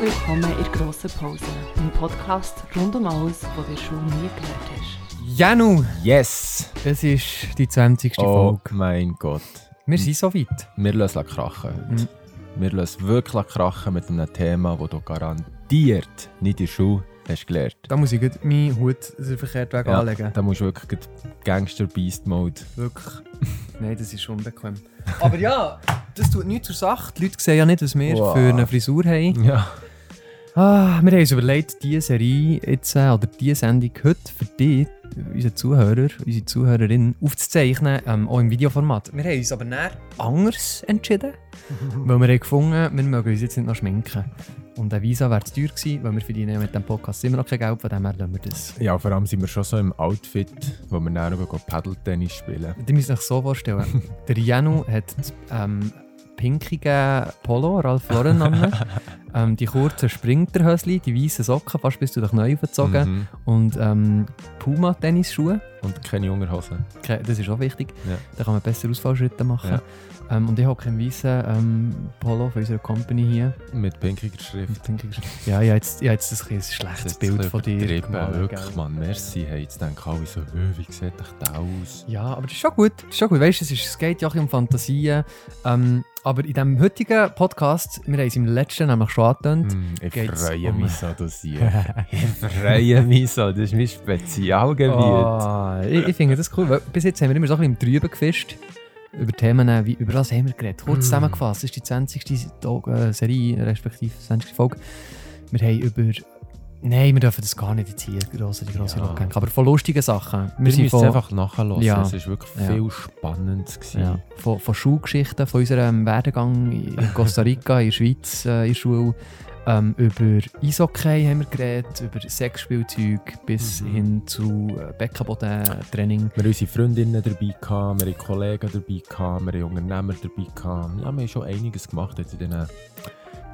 Herzlich willkommen in der grossen Pause, im Podcast rund um alles, was du Schule nie gelernt hast. Janu, Yes! es ist die 20. Oh Folge. mein Gott. Wir sind so weit. Wir lassen krachen heute. Mhm. Wir lassen wirklich krachen mit einem Thema, das du garantiert nicht in der Schule hast gelernt. Da muss ich meinen Hut den verkehrten Weg Ja, anlegen. Da musst du wirklich Gangster-Beast-Mode. Wirklich. Nein, das ist unbequem. Aber ja, das tut nichts zur Sache. Die Leute sehen ja nicht, was wir Wow. für eine Frisur haben. Ja. Ah, wir haben uns überlegt, diese Serie jetzt, äh, oder diese Sendung heute für dich, unsere Zuhörer, unsere Zuhörerin, aufzuzeichnen, ähm, auch im Videoformat. Wir haben uns aber näher anders entschieden, weil wir haben gefunden, wir mögen uns jetzt nicht noch schminken. Und ein Visa wäre zu teuer gewesen, weil wir verdienen ja mit dem Podcast immer noch kein Geld, von dem her lassen wir das. ja, vor allem sind wir schon so im Outfit, wo wir noch Paddle-Tennis spielen. Ihr müsst euch so vorstellen, der Janu hat ähm, pinkigen Polo, Ralph Lauren an, ähm, die kurzen Sprinterhösli, die weißen Socken, fast bis du dich neu aufgezogen Mhm. und ähm, Puma-Tennisschuhe. Und keine Unterhosen. Das ist auch wichtig. Ja. Da kann man besser Ausfallschritte machen. Ja. Ähm, und ich habe keinen weißen ähm, Polo von unserer Company hier. Mit pinkiger Schrift. Mit pinkigen Sch- Ja, ich habe jetzt, ich habe jetzt ein, ein schlechtes Das Bild von dir übertrieben, gemalt, Wirklich, gell? Mann. Merci. Hey, jetzt denken alle so, «Hö, wie sieht dich das aus? Ja, aber das ist schon gut. Das ist schon gut. Weißt du, es, ist, es geht ja auch um Fantasien. Ähm, aber in diesem heutigen Podcast, wir haben es im letzten nämlich schon angetönt, Hm, ich freue um- mich so, du siehst. ich freue mich so, das ist mein Spezialgebiet. Oh, ich, ich finde das cool. Weil bis jetzt haben wir immer so ein bisschen im Trüben gefischt. Über Themen, wie, über was haben wir geredet. Kurz Mm. zusammengefasst, das ist die 20. Tag, äh, Serie, respektive 20. Folge. Wir haben über... Nein, wir dürfen das gar nicht jetzt hier, grosse, die grosse Ja. Aber von lustigen Sachen. Wir Wir müssen von, einfach nachhören. Ja. Es war wirklich Ja. viel Spannendes. gewesen. ja, von, von Schulgeschichten, von unserem Werdegang in Costa Rica, in der Schweiz, äh, in der Schule. Ähm, über Eishockey haben wir geredet, über Sexspielzeug bis Mhm. hin zu äh, Beckenboden-Training. Wir haben unsere Freundinnen dabei, gehabt, wir haben Kollegen dabei, gehabt, wir haben Unternehmer dabei. Gehabt. Ja, wir haben schon einiges gemacht jetzt in diesen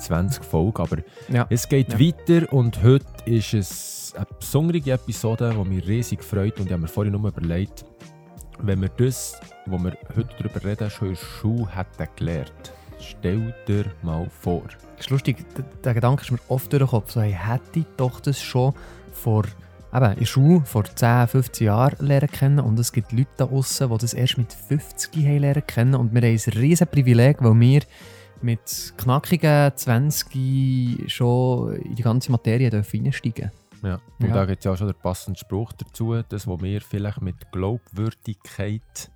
20 Folgen. Aber Ja. es geht Ja. weiter und heute ist es eine besondere Episode, die mich riesig freut. Und ich habe mir vorhin nur überlegt, wenn wir das, wo wir heute darüber reden, schon in der Schule hätten gelernt. Stell dir mal vor. Das ist lustig, der, der Gedanke ist mir oft durch den Kopf. So, hey, hätte ich doch das schon vor, eben, in der Schule vor 10, 15 Jahren lernen kennen. Und es gibt Leute da draußen, die das erst mit 50 haben lernen kennen. Und wir haben ein riesen Privileg, weil wir mit knackigen 20 schon in die ganze Materie einsteigen Ja. Und Ja. da gibt es ja auch schon der passende Spruch dazu, das, was wir vielleicht mit Glaubwürdigkeit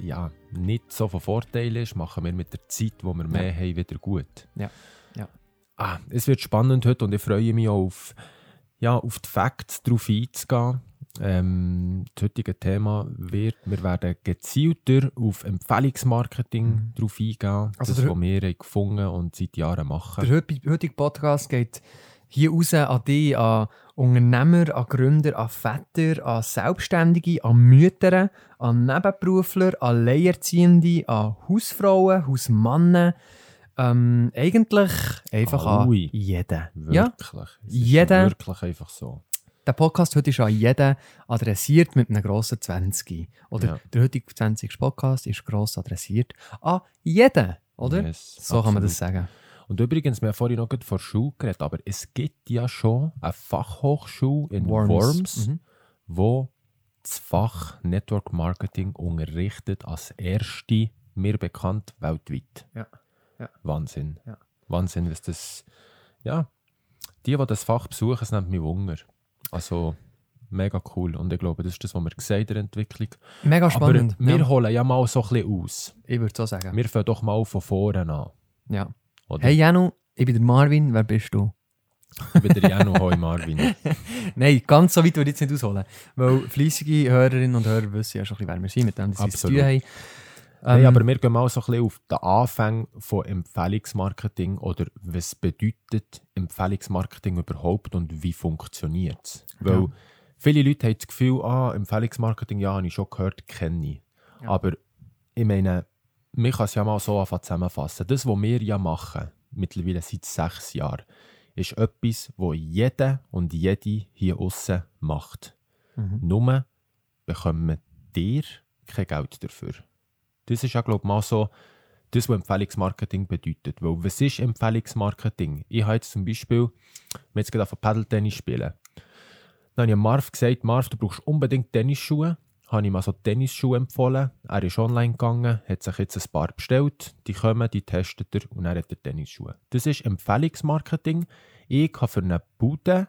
ja, nicht so von Vorteil ist, machen wir mit der Zeit, wo wir mehr haben, wieder gut. Ja. Ja. Ah, es wird spannend heute und ich freue mich auch auf, ja, auf die Facts darauf einzugehen. Ähm, das heutige Thema wird, wir werden gezielter auf Empfehlungsmarketing Mhm. drauf eingehen, Also das, was wir gefunden und seit Jahren machen. Der heut- heutige Podcast geht hier raus an dich, an Unternehmer, an Gründer, an Väter, an Selbstständige, an Mütter, an Nebenberufler, an Leierziehende, an Hausfrauen, Hausmannen. Ähm, eigentlich einfach an Alle. jeden. Ja, Wirklich. Ist Jeder- wirklich einfach so. Der Podcast heute ist an jeden adressiert mit einem grossen 20. Oder Ja. der heutige 20. Podcast ist gross adressiert an jeden. Oder? Yes, so kann man das absolut. sagen. Und übrigens, wir haben vorhin noch von Schule geredet, aber es gibt ja schon eine Fachhochschule in Worms, Mhm. wo das Fach Network Marketing unterrichtet als erste, mir bekannt, weltweit. Ja. Ja. Wahnsinn. Wahnsinn, was das... Ja, die, die das Fach besuchen, es nimmt mich Wunder. Also, mega cool. Und ich glaube, das ist das, was wir sehen in der Entwicklung. Mega spannend. Aber wir ja. holen ja mal so ein bisschen aus. Ich würde so sagen. Wir fangen doch mal von vorne an. Ja. Oder? Hey Janu, ich bin der Marvin, wer bist du? Ich bin der Janu Hoi Marvin. Nein, ganz so weit würde ich jetzt nicht ausholen. Weil fleissige Hörerinnen und Hörer wissen ja schon, ein bisschen, wer wir sind, mit dem, dass sie es zu tun Absolut. haben. Ähm, aber wir gehen mal so ein bisschen auf den Anfang von Empfehlungsmarketing oder was bedeutet Empfehlungsmarketing überhaupt und wie funktioniert es? Weil Ja. viele Leute haben das Gefühl, ah, Empfehlungsmarketing, ja, habe ich schon gehört, kenne ich. Ja. Aber ich meine, man kann es ja mal so einfach zusammenfassen. Das, was wir ja machen, mittlerweile seit sechs Jahren, ist etwas, was jeder und jede hier außen macht. Mhm. Nur bekommen dir kein Geld dafür. Das ist ja, glaube ich, mal so das, was Empfehlungsmarketing bedeutet. Weil, was ist Empfehlungsmarketing? Ich habe jetzt zum Beispiel, wir jetzt gerade auf Paddle-Tennis spielen. Dann habe ich Marv gesagt, Marv, du brauchst unbedingt Tennisschuhe. Habe ich ihm also Tennisschuhe empfohlen. Er ist online gegangen, hat sich jetzt ein paar bestellt. Die kommen, die testet er und er hat er Tennisschuhe. Das ist Empfehlungsmarketing. Ich habe für eine Bude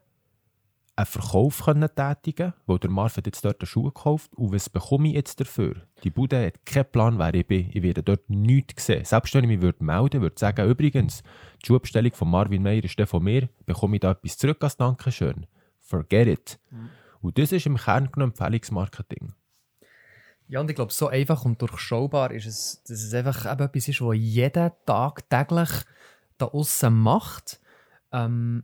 einen Verkauf können tätigen weil der Marv hat jetzt dort einen Schuh gekauft und was bekomme ich jetzt dafür? Die Bude hat keinen Plan, wer ich bin. Ich werde dort nichts sehen. Selbst wenn ich mich würde melden würde, sagen, übrigens, die Schuhbestellung von Marvin Meyer ist der von mir, bekomme ich da etwas zurück als Dankeschön. Forget it. Mhm. Und das ist im Kern genommen Empfehlungsmarketing. Ja, und ich glaube, so einfach und durchschaubar ist es, dass es einfach etwas ist, was jeden Tag täglich da außen macht. Ähm,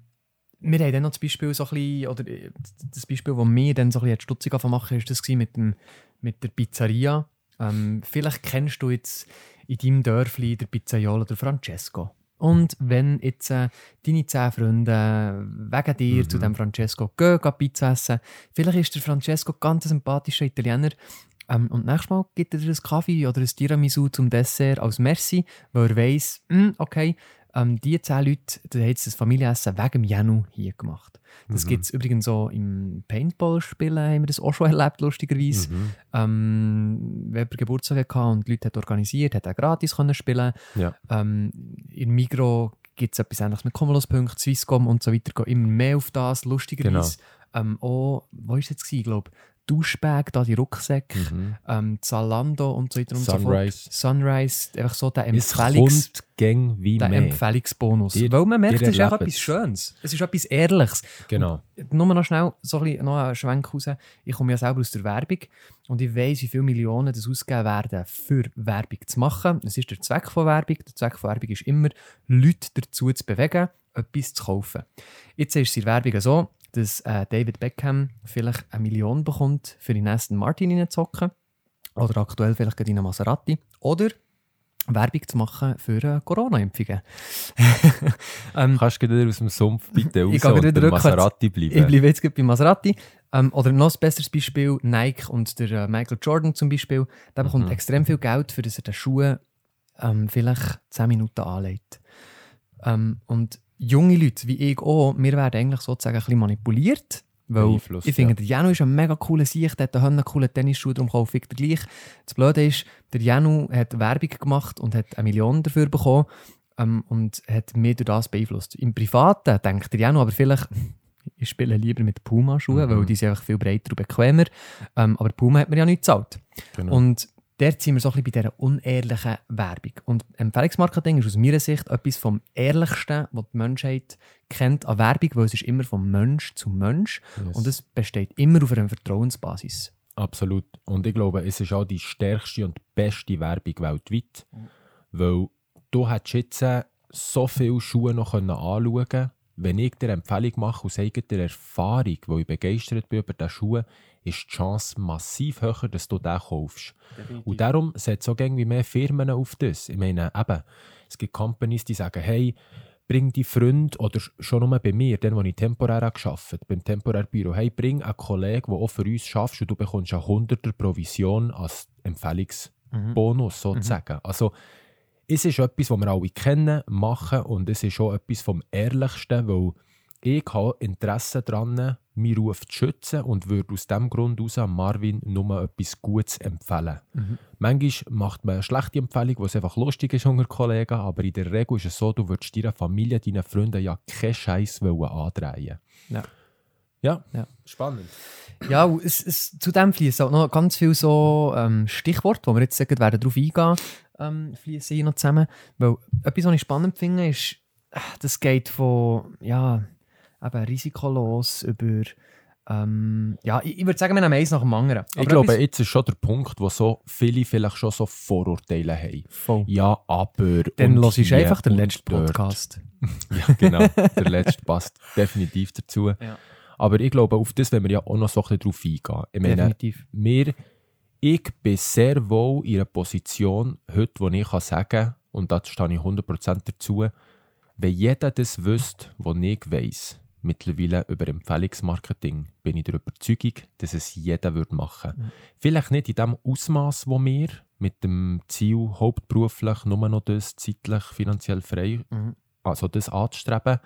wir haben dann noch das Beispiel so ein bisschen, oder äh, das Beispiel, das wir dann so ein bisschen stutzig machen, ist das mit, dem, mit der Pizzeria. Ähm, vielleicht kennst du jetzt in deinem Dörfli der Pizzaiolo oder Francesco. Und wenn jetzt äh, deine zehn Freunde wegen dir Mhm. zu dem Francesco gehen, gehen Pizza essen, vielleicht ist der Francesco ganz ein sympathischer Italiener ähm, und nächstes Mal gibt er dir einen Kaffee oder ein Tiramisu zum Dessert als Merci, weil er weiss, hm, okay, ähm, die zehn Leute, die haben jetzt das Familienessen wegen Janu hier gemacht. Das Mhm. gibt es übrigens so im Paintball-Spielen, haben wir das auch schon erlebt, lustigerweise. Mhm. Ähm, jemand Geburtstag hatte und die Leute hat organisiert, hat er gratis können spielen. Ja. Ähm, in Migro gibt es etwas ähnliches mit Cumulus-Punkten, Swisscom und so weiter, gehen immer mehr auf das, lustigerweise. Ähm, auch, wo war es jetzt, glaube Duschbag, da die Rucksäcke, Mhm. ähm, Zalando und so weiter und so fort. Sunrise. Sunrise, einfach so der Empfehlungs... Der. Empfehlungsbonus. Weil man merkt, es ist auch etwas es. Schönes. Es ist etwas Ehrliches. Genau. Nur noch schnell so ein bisschen, noch einen Schwenk raus. Ich komme ja selber aus der Werbung und ich weiß, wie viele Millionen das ausgegeben werden, für Werbung zu machen. Das ist der Zweck von Werbung. Der Zweck von Werbung ist immer, Leute dazu zu bewegen, etwas zu kaufen. Jetzt ist es in der Werbung so, dass äh, David Beckham vielleicht eine Million bekommt, für in Aston Martin reinzuhocken. Oder aktuell vielleicht in einen Maserati. Oder Werbung zu machen für äh, Corona-Impfungen. ähm, Kannst du wieder aus dem Sumpf bitte raus Ich und wieder. Maserati Ich bleiben? bleibe jetzt gerade bei Maserati. Ähm, oder noch ein besseres Beispiel, Nike und der äh, Michael Jordan zum Beispiel. Der bekommt Mhm. extrem viel Geld, für dass er den Schuh ähm, vielleicht 10 Minuten anlegt. Ähm, und junge Leute, wie ich auch, wir werden eigentlich sozusagen ein bisschen manipuliert. Weil ich finde, ja. der Janu ist ein mega cooler Sicht, der hat einen coolen Tennisschuh, darum kaufe ich den gleich. Das Blöde ist, der Janu hat Werbung gemacht und hat eine Million dafür bekommen ähm, und hat mich durch das beeinflusst. Im Privaten denkt der Janu aber vielleicht, ich spiele lieber mit Puma-Schuhen, Mhm. weil die sind einfach viel breiter und bequemer. Ähm, aber Puma hat mir ja nicht gezahlt. Genau. Und dort sind wir so ein bisschen bei dieser unehrlichen Werbung. Und Empfehlungsmarketing ist aus meiner Sicht etwas vom Ehrlichsten, was die Menschheit kennt an Werbung, weil es ist immer vom Mensch zu Mensch Yes. und es besteht immer auf einer Vertrauensbasis. Absolut. Und ich glaube, es ist auch die stärkste und beste Werbung weltweit. Weil du hättest jetzt so viele Schuhe noch anschauen können. Wenn ich dir eine Empfehlung mache aus eigener Erfahrung, wo ich begeistert bin über diese Schuhe, ist die Chance massiv höher, dass du den kaufst. Und darum setzt auch irgendwie mehr Firmen auf das. Ich meine, eben, es gibt Companies, die sagen, hey, bring die Freund oder schon nur bei mir, dann, wo ich temporär habe gearbeitet beim Temporärbüro, hey, bring einen Kollegen, der auch für uns schafft und du bekommst eine 100er Provision als Empfehlungsbonus sozusagen. Also, es ist etwas, was wir alle kennen, machen und es ist auch etwas vom Ehrlichsten, weil ich habe Interesse daran, meinen Ruf zu schützen und würde aus diesem Grund heraus Marvin nur etwas Gutes empfehlen. Mhm. Manchmal macht man eine schlechte Empfehlung, was einfach lustig ist unter Kollegen, aber in der Regel ist es so, du würdest deiner Familie, deinen Freunden ja keinen Scheiß andrehen. Ja. Ja, Ja. spannend. Ja, es, es, zu dem fließen auch noch ganz viele so ähm, Stichworte, wo wir jetzt sagen, werden darauf eingehen, ähm, fließen hier noch zusammen. Weil etwas, was ich spannend finde, ist, äh, das geht von ja, eben risikolos über. Ähm, ja, ich, ich würde sagen, wir nehmen eins nach dem anderen. Ich Aber glaube, etwas- jetzt ist schon der Punkt, wo so viele vielleicht schon so Vorurteile haben. Voll. Ja, aber. Dann los ich hier einfach den letzten. Podcast. Ja, genau. Der letzte passt definitiv dazu. Ja. Aber ich glaube, auf das wollen wir ja auch noch so ein bisschen drauf eingehen. Ich meine, Definitiv. mir, ich bin sehr wohl in einer Position heute, wo ich kann sagen kann, und da stehe ich 100% dazu, wenn jeder das wüsste, was ich weiss, mittlerweile über Empfehlungsmarketing, bin ich der Überzeugung, dass es jeder würde machen Mhm. Vielleicht nicht in dem Ausmaß, wo wir, mit dem Ziel, hauptberuflich nur noch das zeitlich finanziell frei, Mhm. also das anzustreben,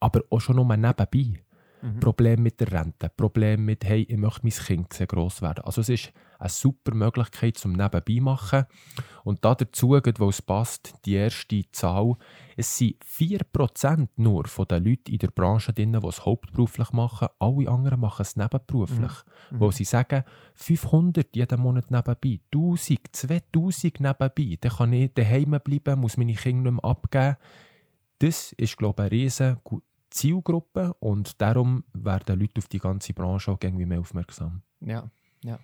aber auch schon nur nebenbei. Mhm. Problem mit der Rente, Problem mit, hey, ich möchte mein Kind gross werden. Also es ist eine super Möglichkeit zum Nebenbei machen. Und da dazu, weil es passt, die erste Zahl, es sind 4% nur von den Leuten in der Branche drin, die es hauptberuflich machen. Alle anderen machen es nebenberuflich. Mhm. Wo sie sagen, 500 jeden Monat nebenbei, 1000, 2000 nebenbei, dann kann ich daheim bleiben, muss meine Kinder nicht mehr abgeben. Das ist, glaube ich, eine riesige Zielgruppe und darum werden Leute auf die ganze Branche auch irgendwie mehr aufmerksam. Ja, ja.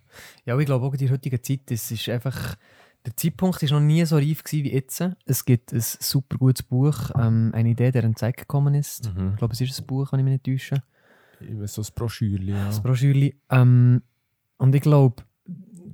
Ja, ich glaube auch in der heutigen Zeit, es ist einfach, der Zeitpunkt ist noch nie so reif gewesen wie jetzt. Es gibt ein super gutes Buch, ähm, eine Idee, der Zeit gekommen ist. Ich glaube, es ist ein Buch, kann ich mich nicht täuschen. So ein Broschürchen, ja. Das Broschürli. Ähm, und ich glaube,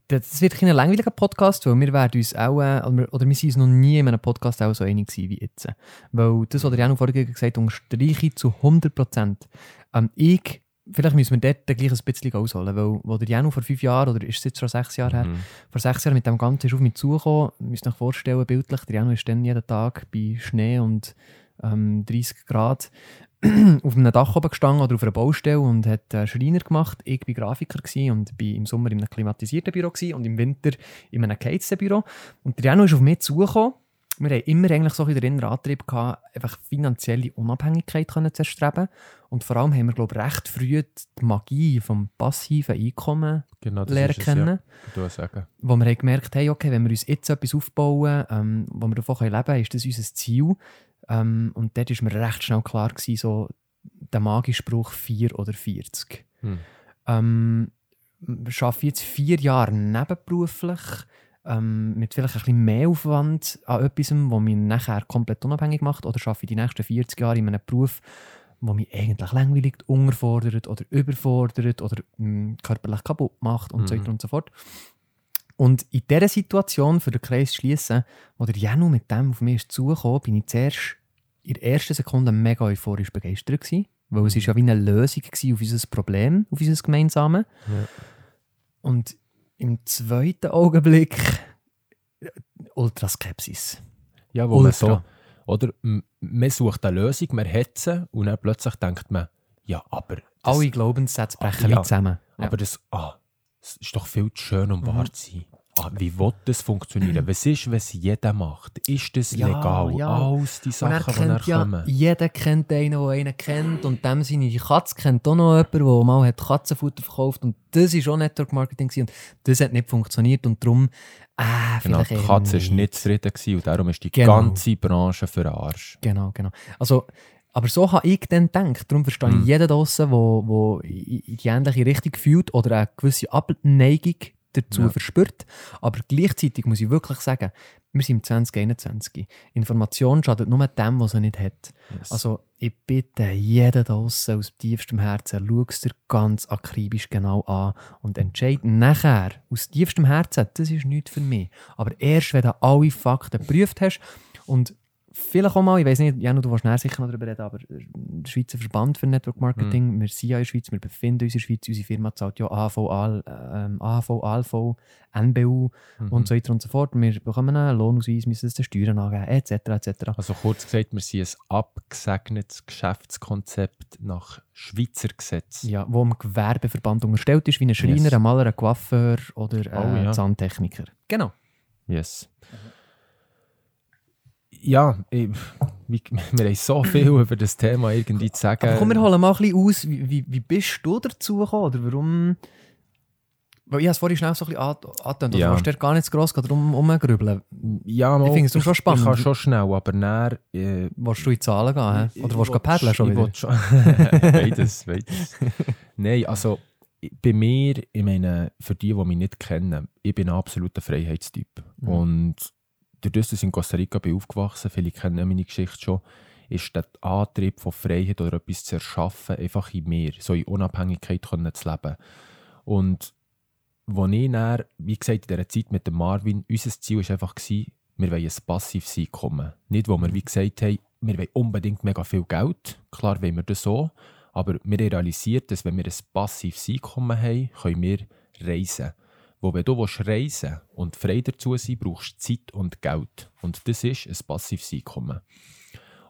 das wird kein langweiliger Podcast, weil wir werden uns auch, äh, oder wir- oder wir sind uns noch nie in einem Podcast auch so einig gewesen wie jetzt. Weil das, was der Janu vorhin gesagt hat, unterstreiche ich zu 100%. Ähm, ich, vielleicht müssen wir dort gleich ein bisschen ausholen, weil wo der Janu vor fünf Jahren, oder ist es jetzt schon sechs Jahre her, Mhm. vor sechs Jahren mit dem Ganzen ist auf mich zugekommen. Ihr müsst euch vorstellen, bildlich, der Janu ist dann jeden Tag bei Schnee und ähm, 30 Grad auf einem Dach oben gestanden oder auf einer Baustelle und hat äh, Schreiner gemacht. Ich war Grafiker und bin im Sommer in einem klimatisierten Büro und im Winter in einem geheizten Büro. Und der Janu ist auf mich zugekommen. Wir haben immer eigentlich so den inneren Antrieb gehabt, einfach finanzielle Unabhängigkeit können zu erstreben. Und vor allem haben wir, glaube ich, recht früh die Magie vom passiven Einkommen Genau, lernen kennen Ja, sagen. wo wir haben gemerkt haben, okay, wenn wir uns jetzt etwas aufbauen, ähm, wo wir davon leben können, ist das unser Ziel. Ähm, und dort war mir recht schnell klar, gewesen, so der magische Spruch 4 oder 40. Hm. Ähm, ich arbeite jetzt vier Jahre nebenberuflich, ähm, mit vielleicht ein bisschen mehr Aufwand an etwas, wo mich nachher komplett unabhängig macht, oder arbeite ich die nächsten 40 Jahre in einem Beruf, wo mich eigentlich langweilig, unterfordert oder überfordert oder mh, körperlich kaputt macht und so Mhm. weiter und so fort. Und in dieser Situation, für den Kreis zu schließen, wo der Janu mit dem auf mich zugekommen, bin ich zuerst in der ersten Sekunde mega euphorisch begeistert gewesen, weil es ist ja wie eine Lösung auf unser Problem, auf unser gemeinsames. Ja. Und im zweiten Augenblick äh, Ultraskepsis. Ja, wo man Ultra. so, oder man sucht eine Lösung, man hat sie und dann plötzlich denkt man, ja, aber Alle Glaubenssätze brechen Ja, wie zusammen. Ja. aber das, ah, das ist doch viel zu schön, um Mhm. wahr zu sein. Ah, wie will das funktionieren? Was ist, es jeder macht? Ist das Ja, legal? ja. Alles die er Sachen, die kennt ja, kommen. jeder kennt einen, der einen kennt. Und dem seine Katze kennt auch noch jemanden, der mal hat Katzenfutter verkauft Und das war auch Network Marketing. Und das hat nicht funktioniert. Und darum, äh, Genau, die Katze war nicht zufrieden und darum ist die Genau. ganze Branche für den Arsch. Genau, genau. Also, aber so habe ich dann gedacht. Darum verstehe ich Mhm. jeden draussen, der in die ähnliche Richtung fühlt oder eine gewisse Abneigung dazu Ja. verspürt. Aber gleichzeitig muss ich wirklich sagen, wir sind im 2021. Information schadet nur dem, was er nicht hat. Yes. Also ich bitte jeden draussen aus tiefstem Herzen, schau es dir ganz akribisch genau an und entscheide nachher aus tiefstem Herzen, das ist nichts für mich. Aber erst, wenn du alle Fakten geprüft hast und vielleicht auch mal, ich weiß nicht, Janu, du willst näher sicher noch darüber reden, aber der Schweizer Verband für Network Marketing, wir sind ja in der Schweiz, wir befinden uns in der Schweiz, unsere Firma zahlt ja AHV, AL, ähm, AHV ALV, NBU Mhm. und so weiter und so fort. Wir bekommen einen Lohnausweis, müssen es den Steuern angeben, etc. etc. Also kurz gesagt, wir sind ein abgesegnetes Geschäftskonzept nach Schweizer Gesetz. Ja, wo im Gewerbeverband unterstellt ist, wie ein Schreiner, Yes. ein Maler, ein Coiffeur oder ein Oh, ja. Zahntechniker. Genau. Yes. Ja, ich, wir haben so viel über das Thema irgendwie zu sagen. Aber komm, wir holen mal ein bisschen aus, wie, wie, wie bist du dazu gekommen? Oder warum... Weil ich habe es vorhin schnell so ein bisschen angetönt, Ja. du hast dir gar nicht zu gross drum rumgrübeln. ja, mal, Ich finde es schon spannend. Ich kann schon schnell, aber näher. Äh, Willst du in Zahlen gehen? hä? Oder willst du paddeln schon ich wieder? schon- beides, beides. Nein, also ich- bei mir, ich meine, für die, die mich nicht kennen, ich bin ein absoluter Freiheitstyp. Mhm. Und dadurch, dass ich in Costa Rica bin aufgewachsen viele kennen meine Geschichte schon, ist der Antrieb von Freiheit oder etwas zu erschaffen einfach in mir, so in Unabhängigkeit zu leben. Und als ich dann, wie gesagt, in dieser Zeit mit dem Marvin, unser Ziel war einfach, gewesen, wir wollen ein passives Einkommen. Nicht, wo wir wie gesagt haben, wir wollen unbedingt mega viel Geld. Klar wollen wir das so, aber wir realisiert, dass wenn wir ein passives Einkommen haben, können wir reisen. Wo wenn du willst reisen und frei dazu sein brauchst du Zeit und Geld. Und das ist ein passives Einkommen.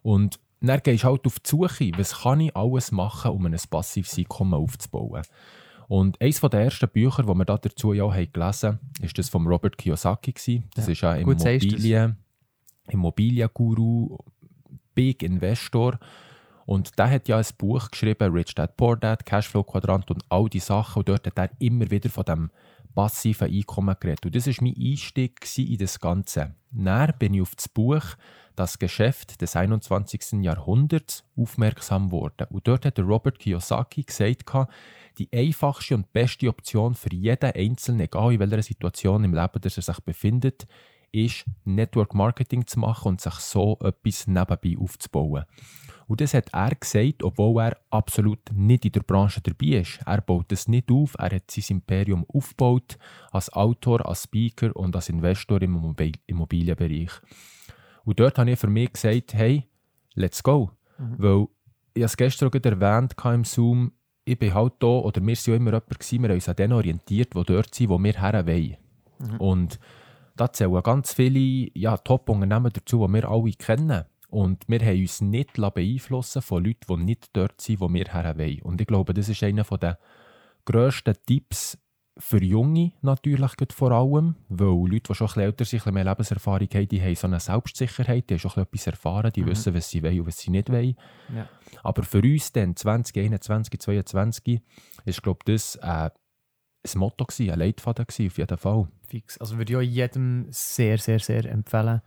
Und dann gehst du halt auf die Suche, was kann ich alles machen, um ein passives Einkommen aufzubauen. Und eines der ersten Bücher, die wir da dazu ja haben gelesen haben, ist das von Robert Kiyosaki. gewesen. Das Ja, ist das. Immobilien, Immobilienguru, Big Investor. Und der hat ja ein Buch geschrieben, Rich Dad Poor Dad, Cashflow Quadrant und all die Sachen. Und dort hat er immer wieder von dem passiven Einkommen geredet. Und das war mein Einstieg in das Ganze. Dann bin ich auf das Buch Das Geschäft des 21. Jahrhunderts aufmerksam geworden. Und dort hat Robert Kiyosaki gesagt, die einfachste und beste Option für jeden Einzelnen, egal in welcher Situation im Leben dass er sich befindet, ist, Network Marketing zu machen und sich so etwas nebenbei aufzubauen. Und das hat er gesagt, obwohl er absolut nicht in der Branche dabei ist. Er baut es nicht auf, er hat sein Imperium aufgebaut, als Autor, als Speaker und als Investor im Immobil- Immobilienbereich. Und dort habe ich für mich gesagt, hey, let's go. Weil, ich habe es gestern auch erwähnt im Zoom, ich bin halt da, oder wir waren ja immer jemand, gewesen, wir haben uns an denen orientiert, die dort sind, wo wir her wollen. Und da zählen ganz viele ja, Top-Unternehmen dazu, die wir alle kennen. Und wir haben uns nicht beeinflussen von Leuten, die nicht dort sind, wo wir her wollen. Und ich glaube, das ist einer der grössten Tipps für Junge natürlich vor allem, weil Leute, die schon ein älter sind, ein mehr Lebenserfahrung haben, die haben so eine Selbstsicherheit, die haben schon ein bisschen etwas erfahren, die wissen, was sie wollen und was sie nicht wollen. Ja. Aber für uns dann 2021, 2022 ist, glaube ich, das äh, ein Motto, gewesen, ein Leitfaden gewesen, auf jeden Fall. Fix. Also würde ich auch jedem sehr, sehr, sehr empfehlen.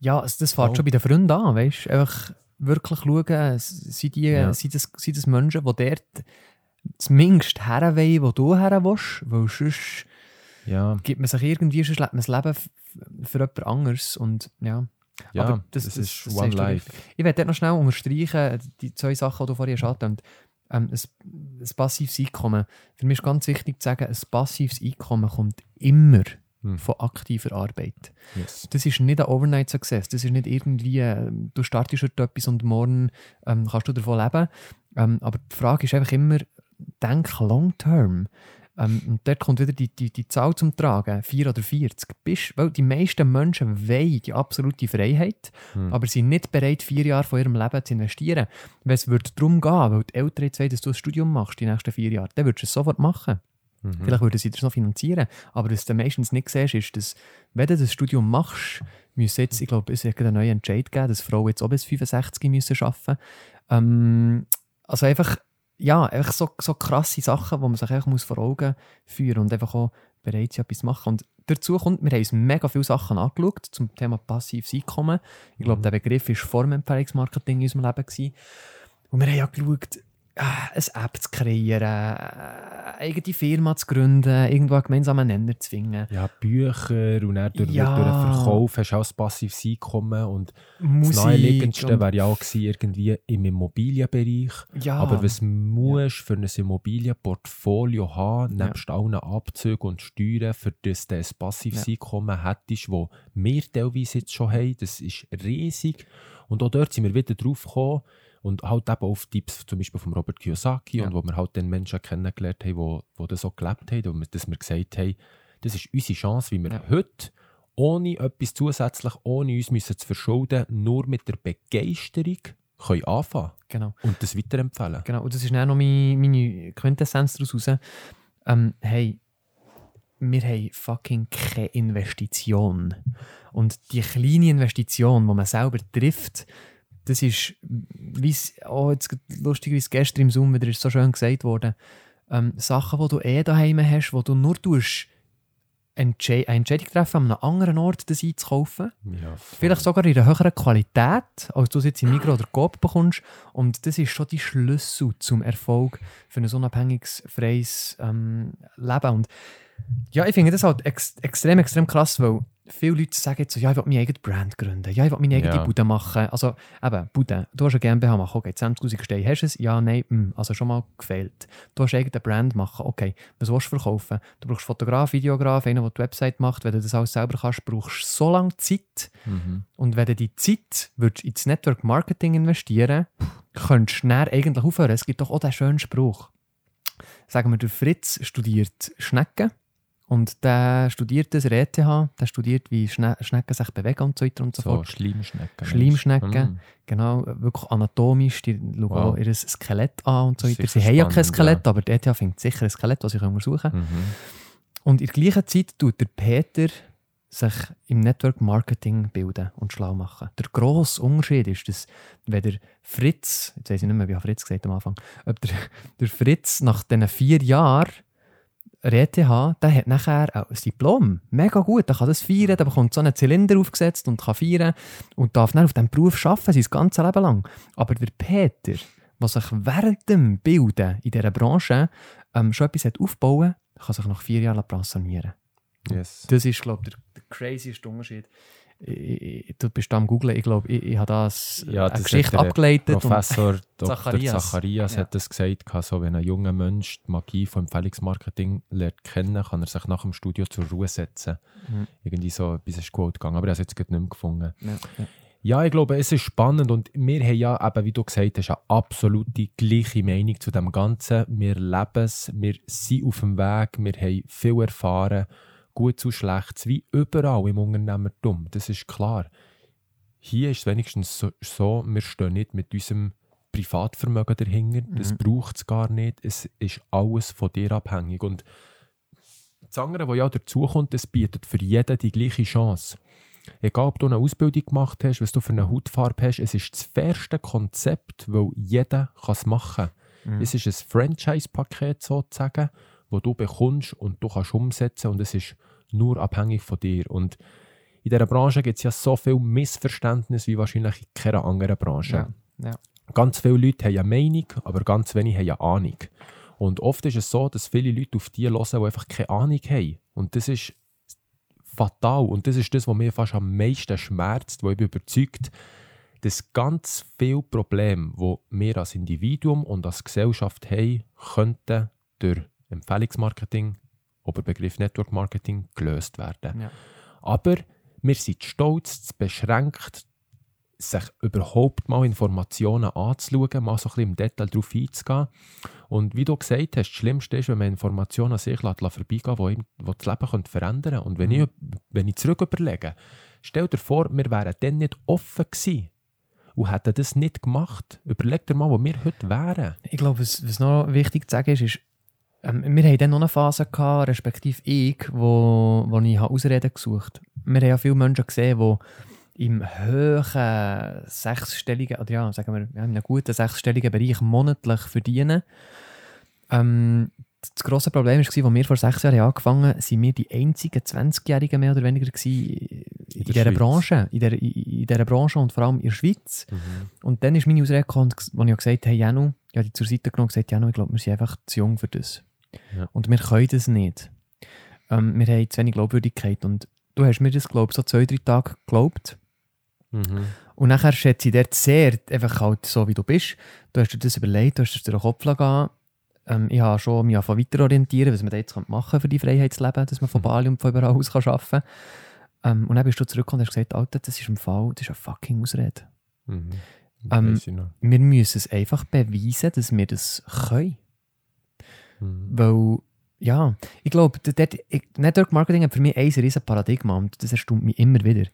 Ja, das fängt Voll. schon bei den Freunden an, weißt du? Einfach wirklich schauen, sind, die, Ja. sind, das, sind das Menschen, die dort zumindest her wollen, wo du her willst, weil sonst Ja, gibt man sich irgendwie, sonst lebt man das Leben für jemand anderes und ja. ja Aber das, das- ist das- das One Life. Ich werde dort noch schnell unterstreichen, die zwei Sachen, die du vorhin hast angetönt. ähm, ein, ein passives Einkommen. Für mich ist ganz wichtig zu sagen, ein passives Einkommen kommt immer Hm. von aktiver Arbeit. Yes. Das ist nicht ein Overnight-Success. Das ist nicht irgendwie, äh, du startest heute etwas und morgen ähm, kannst du davon leben. Ähm, aber die Frage ist einfach immer, denk long-term. Ähm, und dort kommt wieder die, die, die Zahl zum Tragen, 4 oder 40. Bist, weil die meisten Menschen wollen die absolute Freiheit, Hm. aber sind nicht bereit, vier Jahre von ihrem Leben zu investieren. Wenn es würde darum gehen, weil die Eltern jetzt wollen, dass du ein Studium machst die nächsten vier Jahre, dann würdest du es sofort machen. Mhm. Vielleicht würden sie das noch finanzieren. Aber was du meistens nicht siehst, ist, dass, wenn du das Studium machst, müssen jetzt, ich glaube, es wird einen neuen Entscheid geben, dass Frauen jetzt auch bis 65 müssen arbeiten ähm, Also einfach, ja, einfach so, so krasse Sachen, wo man sich einfach muss vor Augen führen und einfach auch bereit sein, etwas zu machen. Und dazu kommt, wir haben uns mega viele Sachen angeschaut zum Thema passives Einkommen. Ich glaube, der Begriff war vor dem Empfehlungsmarketing in unserem Leben. Gewesen. Und wir haben ja geschaut, eine App zu kreieren, äh, eine eigene Firma zu gründen, irgendwo einen gemeinsamen Nenner zu finden. Ja, Bücher und dann durch, Ja. durch den Verkauf hast du auch ein passives Einkommen. Und das Musik. naheliegendste und- wäre ja auch gewesen, irgendwie im Immobilienbereich. ja, Aber was musst du für ein Immobilienportfolio haben, nebst allen Abzügen und Steuern, für das du ein passives Ja. Einkommen hättest, das wir teilweise jetzt schon haben, das ist riesig. Und auch dort sind wir wieder drauf gekommen und halt eben auf Tipps zum Beispiel von Robert Kiyosaki Ja. und wo wir halt den Menschen kennengelernt haben, die, die das so gelebt haben und dass wir gesagt haben, das ist unsere Chance, wie wir Ja. heute ohne etwas zusätzlich, ohne uns müssen zu verschulden, nur mit der Begeisterung können anfangen genau. und das weiterempfehlen. Genau, und das ist dann noch meine, meine Quintessenz daraus raus. Ähm, hey, wir haben fucking keine Investition. Und die kleine Investition, die man selber trifft, das ist, wie es oh, jetzt lustig, wie es gestern im Zoom wieder ist so schön gesagt wurde, ähm, Sachen, die du eh daheim hast, wo du nur tust, Entsche eine Entscheidung treffen, an einem anderen Ort das einzukaufen. Ja, Vielleicht sogar in einer höheren Qualität, als du es jetzt im Migros oder Coop bekommst. Und das ist schon die Schlüssel zum Erfolg für ein unabhängiges, freies ähm, Leben. Und ja, ich finde das halt ex extrem, extrem krass, weil viele Leute sagen jetzt so, ja, ich will meine eigene Brand gründen, ja, ich will meine eigene Ja. Bude machen. Also eben, Bude, du hast eine GmbH machen, okay, 20'000 Steine, hast du es? Ja, nein, hm, also schon mal gefehlt. Du hast eine eigene Brand machen, okay, was willst du verkaufen? Du brauchst Fotograf, Videograf, einen, der die Website macht, wenn du das alles selber kannst, brauchst du so lange Zeit, Mhm. und wenn du die Zeit würdest ins Network Marketing investieren könntest du eigentlich aufhören. Es gibt doch auch den schönen Spruch. Sagen wir, der Fritz studiert Schnecken Und der studiert das, der ETH, der studiert, wie Schne Schnecken sich bewegen und so weiter und so, So, fort. Schleimschnecken. Schleimschnecken. Mm. Genau, wirklich anatomisch, die schauen Wow. auch ihr Skelett an und so weiter. Sie haben ja kein Skelett, ja. aber der ETH findet sicher ein Skelett, das sie untersuchen können. Mhm. Und in der gleichen Zeit tut der Peter sich im Network Marketing bilden und schlau machen. Der grosse Unterschied ist, dass wenn der Fritz, jetzt weiß ich nicht mehr, wie hat Fritz gesagt am Anfang, ob der, der Fritz nach diesen vier Jahren ETH, der hat nachher auch ein Diplom. Mega gut, der kann das feiern, der bekommt so einen Zylinder aufgesetzt und kann feiern und darf dann auf diesem Beruf arbeiten, sein ganzes Leben lang. Aber der Peter, der sich während dem Bilden in dieser Branche ähm, schon etwas hat aufbauen kann sich nach vier Jahren pensionieren. Yes. Das ist, glaube ich, der, der crazyste Unterschied. Ich, du bist da am Googlen, ich glaube, ich, ich habe das Ja, eine das Geschichte abgeleitet. Professor Dr. Zacharias. Zacharias, Ja. hat das gesagt, so, wenn ein junger Mensch die Magie von Empfehlungsmarketing lernt kennen, kann er sich nach dem Studio zur Ruhe setzen. Mhm. Irgendwie so etwas ist gut gegangen, aber er hat es jetzt nicht mehr gefunden. ja, ja. Ja, ich glaube, es ist spannend und wir haben ja, eben, wie du gesagt hast, eine absolute gleiche Meinung zu dem Ganzen. Wir leben es, wir sind auf dem Weg, wir haben viel erfahren, gut zu schlecht, wie überall im Unternehmertum, das ist klar. Hier ist es wenigstens so, so, wir stehen nicht mit unserem Privatvermögen dahinter, das Mhm. braucht es gar nicht, es ist alles von dir abhängig. Und das andere, was ja dazukommt, es bietet für jeden die gleiche Chance. Egal, ob du eine Ausbildung gemacht hast, was du für eine Hautfarbe hast, es ist das fairste Konzept, weil jeder kann es machen Mhm. Es ist ein Franchise-Paket sozusagen, wo du bekommst und du kannst umsetzen und es ist nur abhängig von dir. Und in dieser Branche gibt es ja so viel Missverständnis wie wahrscheinlich in keiner anderen Branche. Ja, ja. Ganz viele Leute haben eine Meinung, aber ganz wenige haben eine Ahnung. Und oft ist es so, dass viele Leute auf die hören, die einfach keine Ahnung haben. Und das ist fatal. Und das ist das, was mir fast am meisten schmerzt, wo ich bin überzeugt dass ganz viele Probleme, die wir als Individuum und als Gesellschaft haben, könnten durch Empfehlungsmarketing, Oberbegriff Network Marketing, gelöst werden. Ja. Aber wir sind stolz, beschränkt, sich überhaupt mal Informationen anzuschauen, mal so ein bisschen im Detail darauf einzugehen. Und wie du gesagt hast, das Schlimmste ist, wenn man Informationen an sich lässt, vorbeigehen die das Leben verändern könnte. Und wenn, Mhm. ich, wenn ich zurück überlege, stell dir vor, wir wären dann nicht offen gewesen und hätten das nicht gemacht. Überleg dir mal, wo wir heute wären. Ich glaube, was, was noch wichtig zu sagen ist, ist ähm, wir hatten dann noch eine Phase, gehabt, respektive ich, wo, wo ich Ausreden gesucht habe. Wir haben ja viele Menschen gesehen, die im hohen sechsstelligen, oder ja, sagen wir, in einem guten sechsstelligen Bereich monatlich verdienen. Ähm, das grosse Problem war, als wir vor sechs Jahren angefangen haben, sind wir die einzigen 20-Jährigen mehr oder weniger gewesen in, In dieser Schweiz. Branche, in, der, in, dieser Branche und vor allem in der Schweiz. Und dann ist meine Ausrede gekommen, wo ich gesagt habe, hey Janu, ich habe die zur Seite genommen und gesagt, Janu, ich glaube, wir sind einfach zu jung für das. Ja. Und wir können das nicht. Ähm, wir haben zu wenig Glaubwürdigkeit. Und du hast mir das, glaube ich, so zwei, drei Tage geglaubt. Mhm. Und nachher schätze ich dort sehr, einfach halt so, wie du bist. Du hast dir das überlegt, du hast dir den Kopf gegeben. Ähm, ich habe schon mich angefangen weiter orientieren, was man da jetzt machen kann für die Freiheitsleben, dass man von Mhm. Bali und von überall aus kann arbeiten kann. Ähm, und dann bist du zurückgekommen und hast gesagt, Alter, das ist im Fall, das ist eine fucking Ausrede. Mhm. Ähm, wir müssen es einfach beweisen, dass wir das können. Mhm. Weil, ja, ich glaube, Network Marketing hat für mich ein riesen Paradigma und das erstaunt mich immer wieder.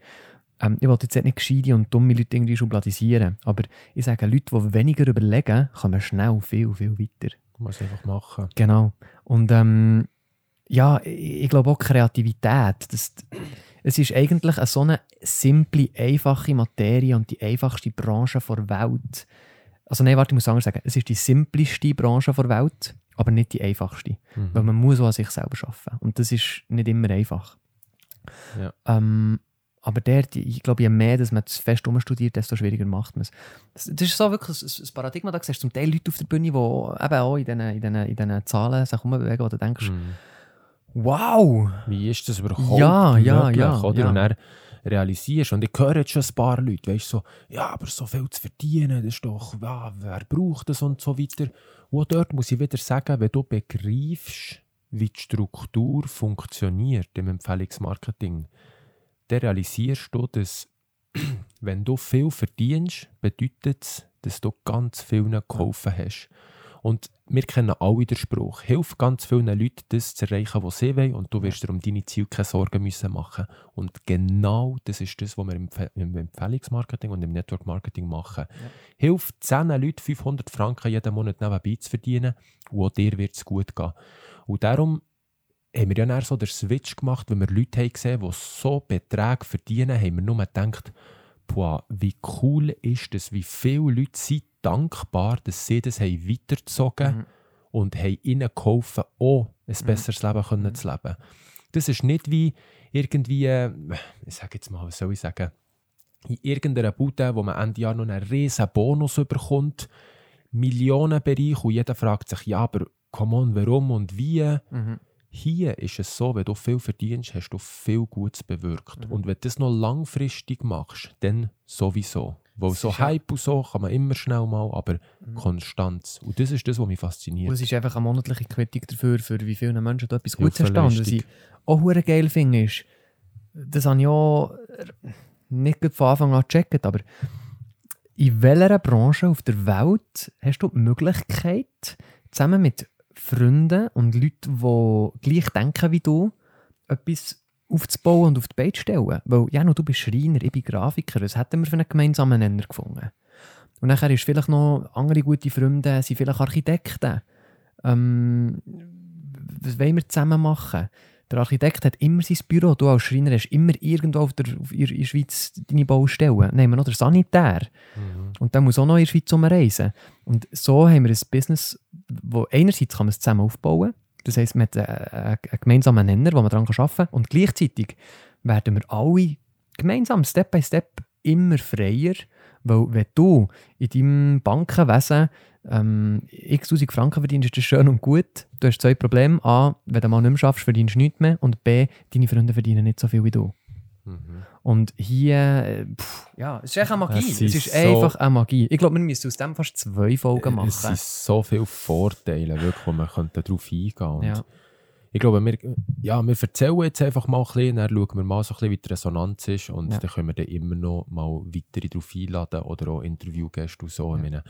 Ähm, ich wollte jetzt nicht gescheite und dumme Leute irgendwie schubladisieren, aber ich sage, Leute, die weniger überlegen, kommen schnell viel, viel weiter. Musst es einfach machen. Genau. Und ähm, ja, ich, ich glaube auch Kreativität. Das, es ist eigentlich eine so eine simple, einfache Materie und die einfachste Branche der Welt. Also nein, warte, ich muss anders sagen. Es ist die simpleste Branche der Welt, aber nicht die einfachste. Mhm. Weil man muss auch an sich selber arbeiten. Und das ist nicht immer einfach. Ja. Ähm, aber der, ich glaube, je mehr dass man das fest umstudiert, desto schwieriger macht man es. Das, das ist so wirklich ein, ein Paradigma, da siehst du zum Teil Leute auf der Bühne, die eben auch in diesen, in diesen, in diesen Zahlen sich rumbewegen, wo du denkst, Mhm. wow! Wie ist das überhaupt Ja, ja, möglich? ja, Oder? ja. Und dann realisierst und ich höre jetzt schon ein paar Leute, weißt so, ja, aber so viel zu verdienen, das ist doch, ja, wer braucht das und so weiter. Und dort muss ich wieder sagen, wenn du begreifst, wie die Struktur funktioniert im Empfehlungsmarketing, dann realisierst du, dass wenn du viel verdienst, bedeutet es, dass du ganz vielen geholfen hast. Und wir kennen alle den Spruch, hilf ganz vielen Leuten, das zu erreichen, was sie wollen und du wirst dir um deine Ziele keine Sorgen müssen machen. Und genau das ist das, was wir im, Empfe- im Empfehlungsmarketing und im Network Marketing machen. Hilf 10 Leuten 500 Franken jeden Monat nebenbei zu verdienen und auch dir wird es gut gehen. Und darum haben wir ja dann so den Switch gemacht, wenn wir Leute haben gesehen die so Beträge verdienen, haben wir nur gedacht, boah, wie cool ist das, wie viele Leute sind dankbar, dass sie das haben weitergezogen Mhm. und haben ihnen geholfen, auch ein besseres Leben können zu leben. Das ist nicht wie irgendwie, äh, ich sage jetzt mal, was soll ich sagen, in irgendeiner Bude, wo man Ende Jahr noch einen riesen Bonus bekommt, Millionenbereich und jeder fragt sich, ja, aber come on, warum und wie? Mhm. Hier ist es so, wenn du viel verdienst, hast du viel Gutes bewirkt. Mhm. Und wenn du das noch langfristig machst, dann sowieso. Weil so Hype und so kann man immer schnell mal, aber Konstanz. Und das ist das, was mich Und fasziniert. es ist einfach eine monatliche Quittung dafür, für wie viele Menschen du etwas Gutes. Und Hilfeleistung. was ich auch hure geil finde, ist, das habe ich auch nicht von Anfang an gecheckt, aber in welcher Branche auf der Welt hast du die Möglichkeit, zusammen mit Freunden und Leuten, die gleich denken wie du, etwas aufzubauen und auf die Beine zu stellen? Weil, ja, du bist Schreiner, ich bin Grafiker, was hätten wir für einen gemeinsamen Nenner gefunden? Und nachher ist vielleicht noch andere gute Freunde, sind vielleicht Architekten. Ähm, was wollen wir zusammen machen? Der Architekt hat immer sein Büro. Du als Schreiner hast immer irgendwo auf der, auf in der Schweiz deine Baustelle. Nehmen wir noch den Sanitär. Mhm. Und der muss auch noch in der Schweiz umreisen. Und so haben wir ein Business, wo einerseits kann man es zusammen aufbauen. Das heisst, man hat einen, einen, gemeinsamen Nenner, wo man daran arbeiten kann. Und gleichzeitig werden wir alle gemeinsam, Step by Step, immer freier. Weil wenn du in deinem Bankenwesen ähm, x tausend Franken verdienst, ist das schön und gut. Du hast zwei Probleme. A, wenn du mal nicht mehr schaffst, verdienst du nichts mehr. Und B, deine Freunde verdienen nicht so viel wie du. Mhm. Und hier, äh, pff, ja, es ist echt eine Magie. Es Es ist so- einfach eine Magie. Ich glaube, wir müssen aus dem fast zwei Folgen machen. Es sind so viele Vorteile, wirklich, wo man darauf eingehen könnte. Ja. Ich glaube, wir, ja, wir erzählen jetzt einfach mal ein bisschen, dann schauen wir mal so ein bisschen, wie die Resonanz ist und Ja. dann können wir dann immer noch mal weitere darauf einladen oder auch Interviewgäste und so. Ich meine,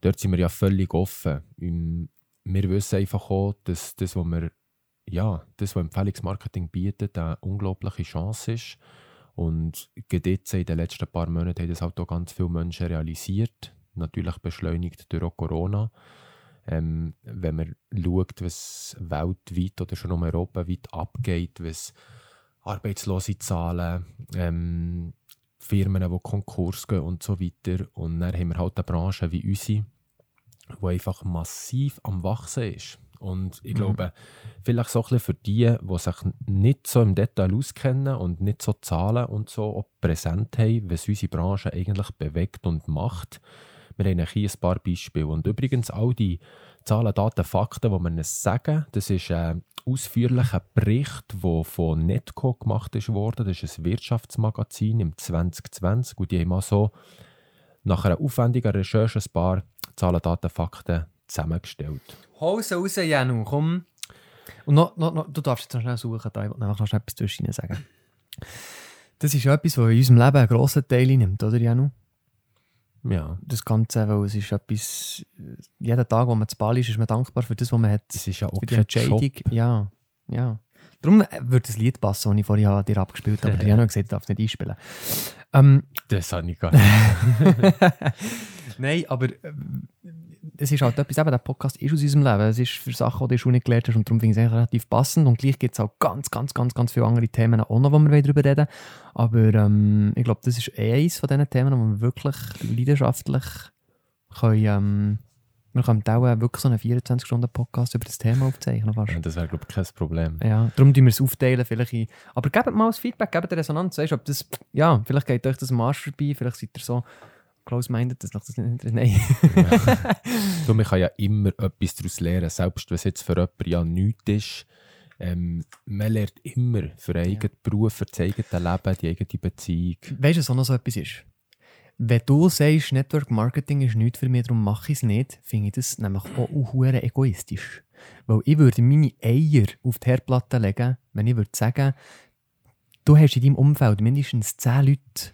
dort sind wir ja völlig offen. Wir wissen einfach auch, dass das, was wir, ja, das, was Empfehlungsmarketing bietet, eine unglaubliche Chance ist. Und in den letzten paar Monaten haben das halt auch ganz viele Menschen realisiert. Natürlich beschleunigt durch auch Corona. Ähm, wenn man schaut, was weltweit oder schon um europaweit abgeht, was arbeitslose Zahlen, ähm, Firmen, die Konkurs gehen und so weiter. Und dann haben wir halt eine Branche wie unsere, die einfach massiv am Wachsen ist. Und ich Mhm. glaube, vielleicht so ein bisschen für die, die sich nicht so im Detail auskennen und nicht so Zahlen und so auch präsent haben, was unsere Branche eigentlich bewegt und macht. Wir haben hier ein paar Beispiele. Und übrigens all die Zahlen, Daten, Fakten, die wir Ihnen sagen, das ist ein ausführlicher Bericht, der von Netco gemacht ist worden. Das ist ein Wirtschaftsmagazin im 2020 und die haben mal so nach einer aufwendigen Recherche ein paar Zahlen, Daten, Fakten zusammengestellt. Hose raus, Janu, komm. Und noch, noch, noch, du darfst jetzt noch schnell suchen, da ich will noch schnell etwas zwischen sagen. Das ist ja etwas, was in unserem Leben einen grossen Teil nimmt, oder Janu? Ja, Das Ganze, weil es ist etwas, jeden Tag, wo man zu Bali ist, ist man dankbar für das, was man hat. das ist ja auch für die Entscheidung. Ja, ja. Darum äh, würde das Lied passen, das ich vorhin habe dir abgespielt habe, aber Janu hat gesagt, ich darf es nicht einspielen. Ähm, Das habe ich gar nicht. Nein, aber äh, es ist halt etwas, eben, der Podcast ist aus unserem Leben. Es ist für Sachen, die du in der Schule nicht gelernt hast und darum finde ich es eigentlich relativ passend. Und gleich gibt es auch ganz, ganz, ganz, ganz viele andere Themen auch noch, wo wir darüber reden Aber ähm, ich glaube, das ist eines von diesen Themen, wo wir wirklich leidenschaftlich können, ähm, wir können auch äh, wirklich so einen 24-Stunden-Podcast über das Thema aufzeichnen. Fast. Ja, Das wäre, glaube ich, kein Problem. Ja, darum tun wir es aufteilen. Vielleicht in, aber gebt mal das Feedback, gebt der Resonanz. Weißt, ob das, ja, vielleicht geht euch das am Arsch vorbei, vielleicht seid ihr so close-minded, dass euch das nicht. Nein. Du, man kann ja immer etwas daraus lernen, selbst wenn es jetzt für jemanden ja nichts ist. Ähm, man lernt immer für den eigenen Beruf, für das eigene Leben, die eigene Beziehung. Weißt du, was auch noch so etwas ist? Wenn du sagst, Network Marketing ist nichts für mich, darum mache ich es nicht, finde ich das nämlich auch hure egoistisch. Weil ich würde meine Eier auf die Herdplatte legen, wenn ich würde sagen, du hast in deinem Umfeld mindestens 10 Leute,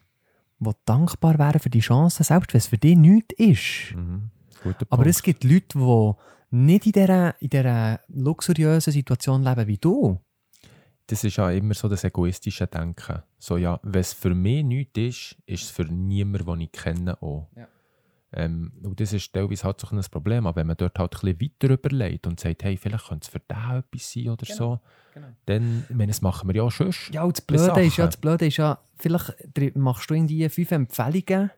die dankbar wären für die Chance, selbst wenn es für dich nichts ist. Mhm. Guter Aber Punkt. es gibt Leute, die nicht in dieser, in dieser luxuriösen Situation leben wie du. das ist ja immer so das egoistische Denken. So, ja, wenn es für mich nichts ist, ist es für niemanden, den ich kenne, auch. Ja. Ähm, und das ist teilweise halt so ein Problem. Aber wenn man dort halt ein bisschen weiter überlegt und sagt, hey, vielleicht könnte es für den etwas sein oder Genau, so, genau. dann, ich meine, das machen wir ja auch schon. Ja, und das Blöde, ist ja, das Blöde ist ja, vielleicht machst du irgendwie fünf Empfehlungen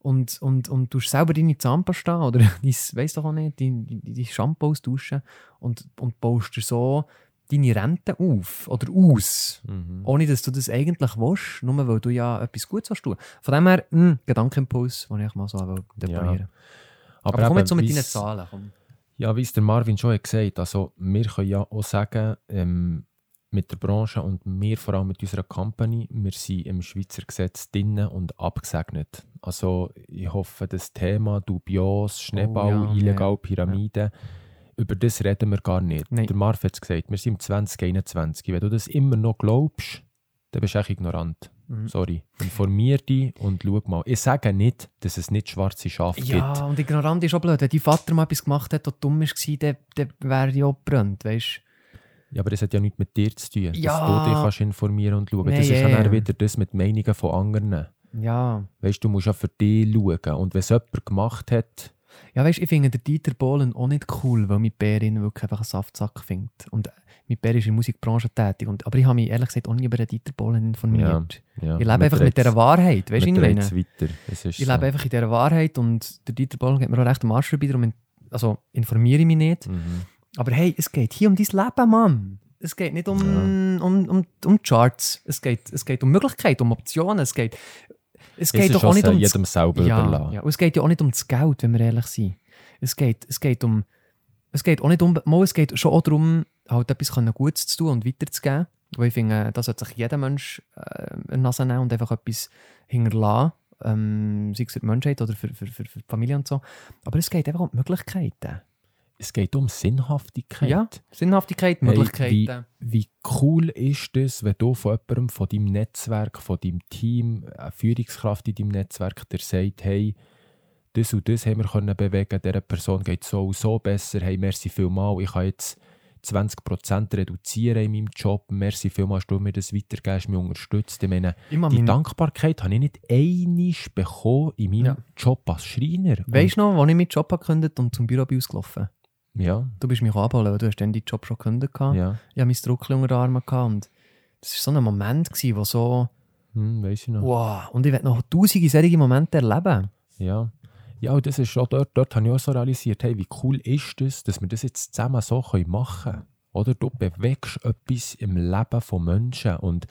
und, und, und tust selber deine Zahnpasta oder dein, weiss doch auch nicht, dein, dein, dein Shampoo austauschen und, und baust dir so deine Rente auf oder aus. Mhm. Ohne dass du das eigentlich willst, nur weil du ja etwas Gutes hast tun. Von dem her, mh, Gedankenimpuls, den ich mal so deponieren Aber, komm eben, jetzt so mit deinen Zahlen. Komm. Ja, wie es der Marvin schon hat gesagt also wir können ja auch sagen, ähm, mit der Branche und wir vor allem mit unserer Company, wir sind im Schweizer Gesetz drinnen und abgesegnet. Also ich hoffe, das Thema Dubios, Schneebau, Oh ja, illegal ja. Über das reden wir gar nicht. Nein. Der Marv hat es gesagt, wir sind im 2021. Wenn du das immer noch glaubst, dann bist du echt ignorant. Mhm. Sorry. Informier dich und schau mal. Ich sage nicht, dass es nicht schwarze Schafe Ja, gibt. und ignorant ist auch blöd. Wenn dein Vater mal etwas gemacht hat, das dumm war, dann, dann wäre ja auch gebrannt, weißt Ja, aber das hat ja nichts mit dir zu tun, Ja. dass du dich kannst informieren und schauen. Nein, das ist ja ja, ja. wieder das mit Meinungen von anderen. Ja. Weißt du, du musst ja für dich schauen. Und wenn es jemand gemacht hat, Ja, weißt du, ich finde den Dieter Bohlen auch nicht cool, weil mein Bär ihn wirklich einfach einen Saftsack findet. Und mein Bär ist in der Musikbranche tätig. Und, aber ich habe mich ehrlich gesagt auch nie über den Dieter Bohlen informiert. ja, ich lebe einfach mit dieser Wahrheit. Weißt du, weiter. Es ist Ich so. lebe einfach in dieser Wahrheit und der Dieter Bohlen geht mir auch recht am Arsch in- also informiere ich mich nicht. Mhm. Aber hey, es geht hier um dein Leben, Mann. Es geht nicht um, um, um, um Charts. Es geht, es geht um Möglichkeiten, um Optionen. Es geht, es geht doch auch nicht um jedem selber ja, überlassen. ja. Und es geht ja auch nicht um das Geld, wenn wir ehrlich sind. Es geht, es geht um. Es geht auch nicht um. Mal, es geht schon auch darum, halt etwas Gutes zu tun und weiterzugeben. Weil ich finde, da sollte sich jeder Mensch äh, eine Nase nehmen und einfach etwas hinterlassen. Ähm, sei es für die Menschheit oder für, für, für, für die Familie und so. Aber es geht einfach um die Möglichkeiten. Es geht um Sinnhaftigkeit. Ja, Sinnhaftigkeit, Hey, Möglichkeiten. Wie cool ist es, wenn du von jemandem, von deinem Netzwerk, von deinem Team, eine Führungskraft in deinem Netzwerk, der sagt, hey, das und das haben wir können bewegen, dieser Person geht so und so besser, hey, merci vielmal, ich kann jetzt 20% reduzieren in meinem Job, merci vielmal, hast du mir das weitergegeben, hast mich unterstützt. Ich meine, mag die mich- Dankbarkeit habe ich nicht einisch bekommen in meinem Ja. Job als Schreiner. Weißt du noch, als ich meinen Job gekündigt und zum Büro bei uns gelaufen Und, ja, Du bist mich abholen, weil du hast dann deinen Job schon gekündigt. ja, Ich hatte mein Druckchen unter den Armen und das war so ein Moment, gewesen, wo so, hm, weiss ich noch. wow, und ich werde noch tausende solche Momente erleben. Ja. Ja, und das ist schon dort, dort habe ich auch so realisiert, hey, wie cool ist das, dass wir das jetzt zusammen so machen können. Oder du bewegst etwas im Leben von Menschen und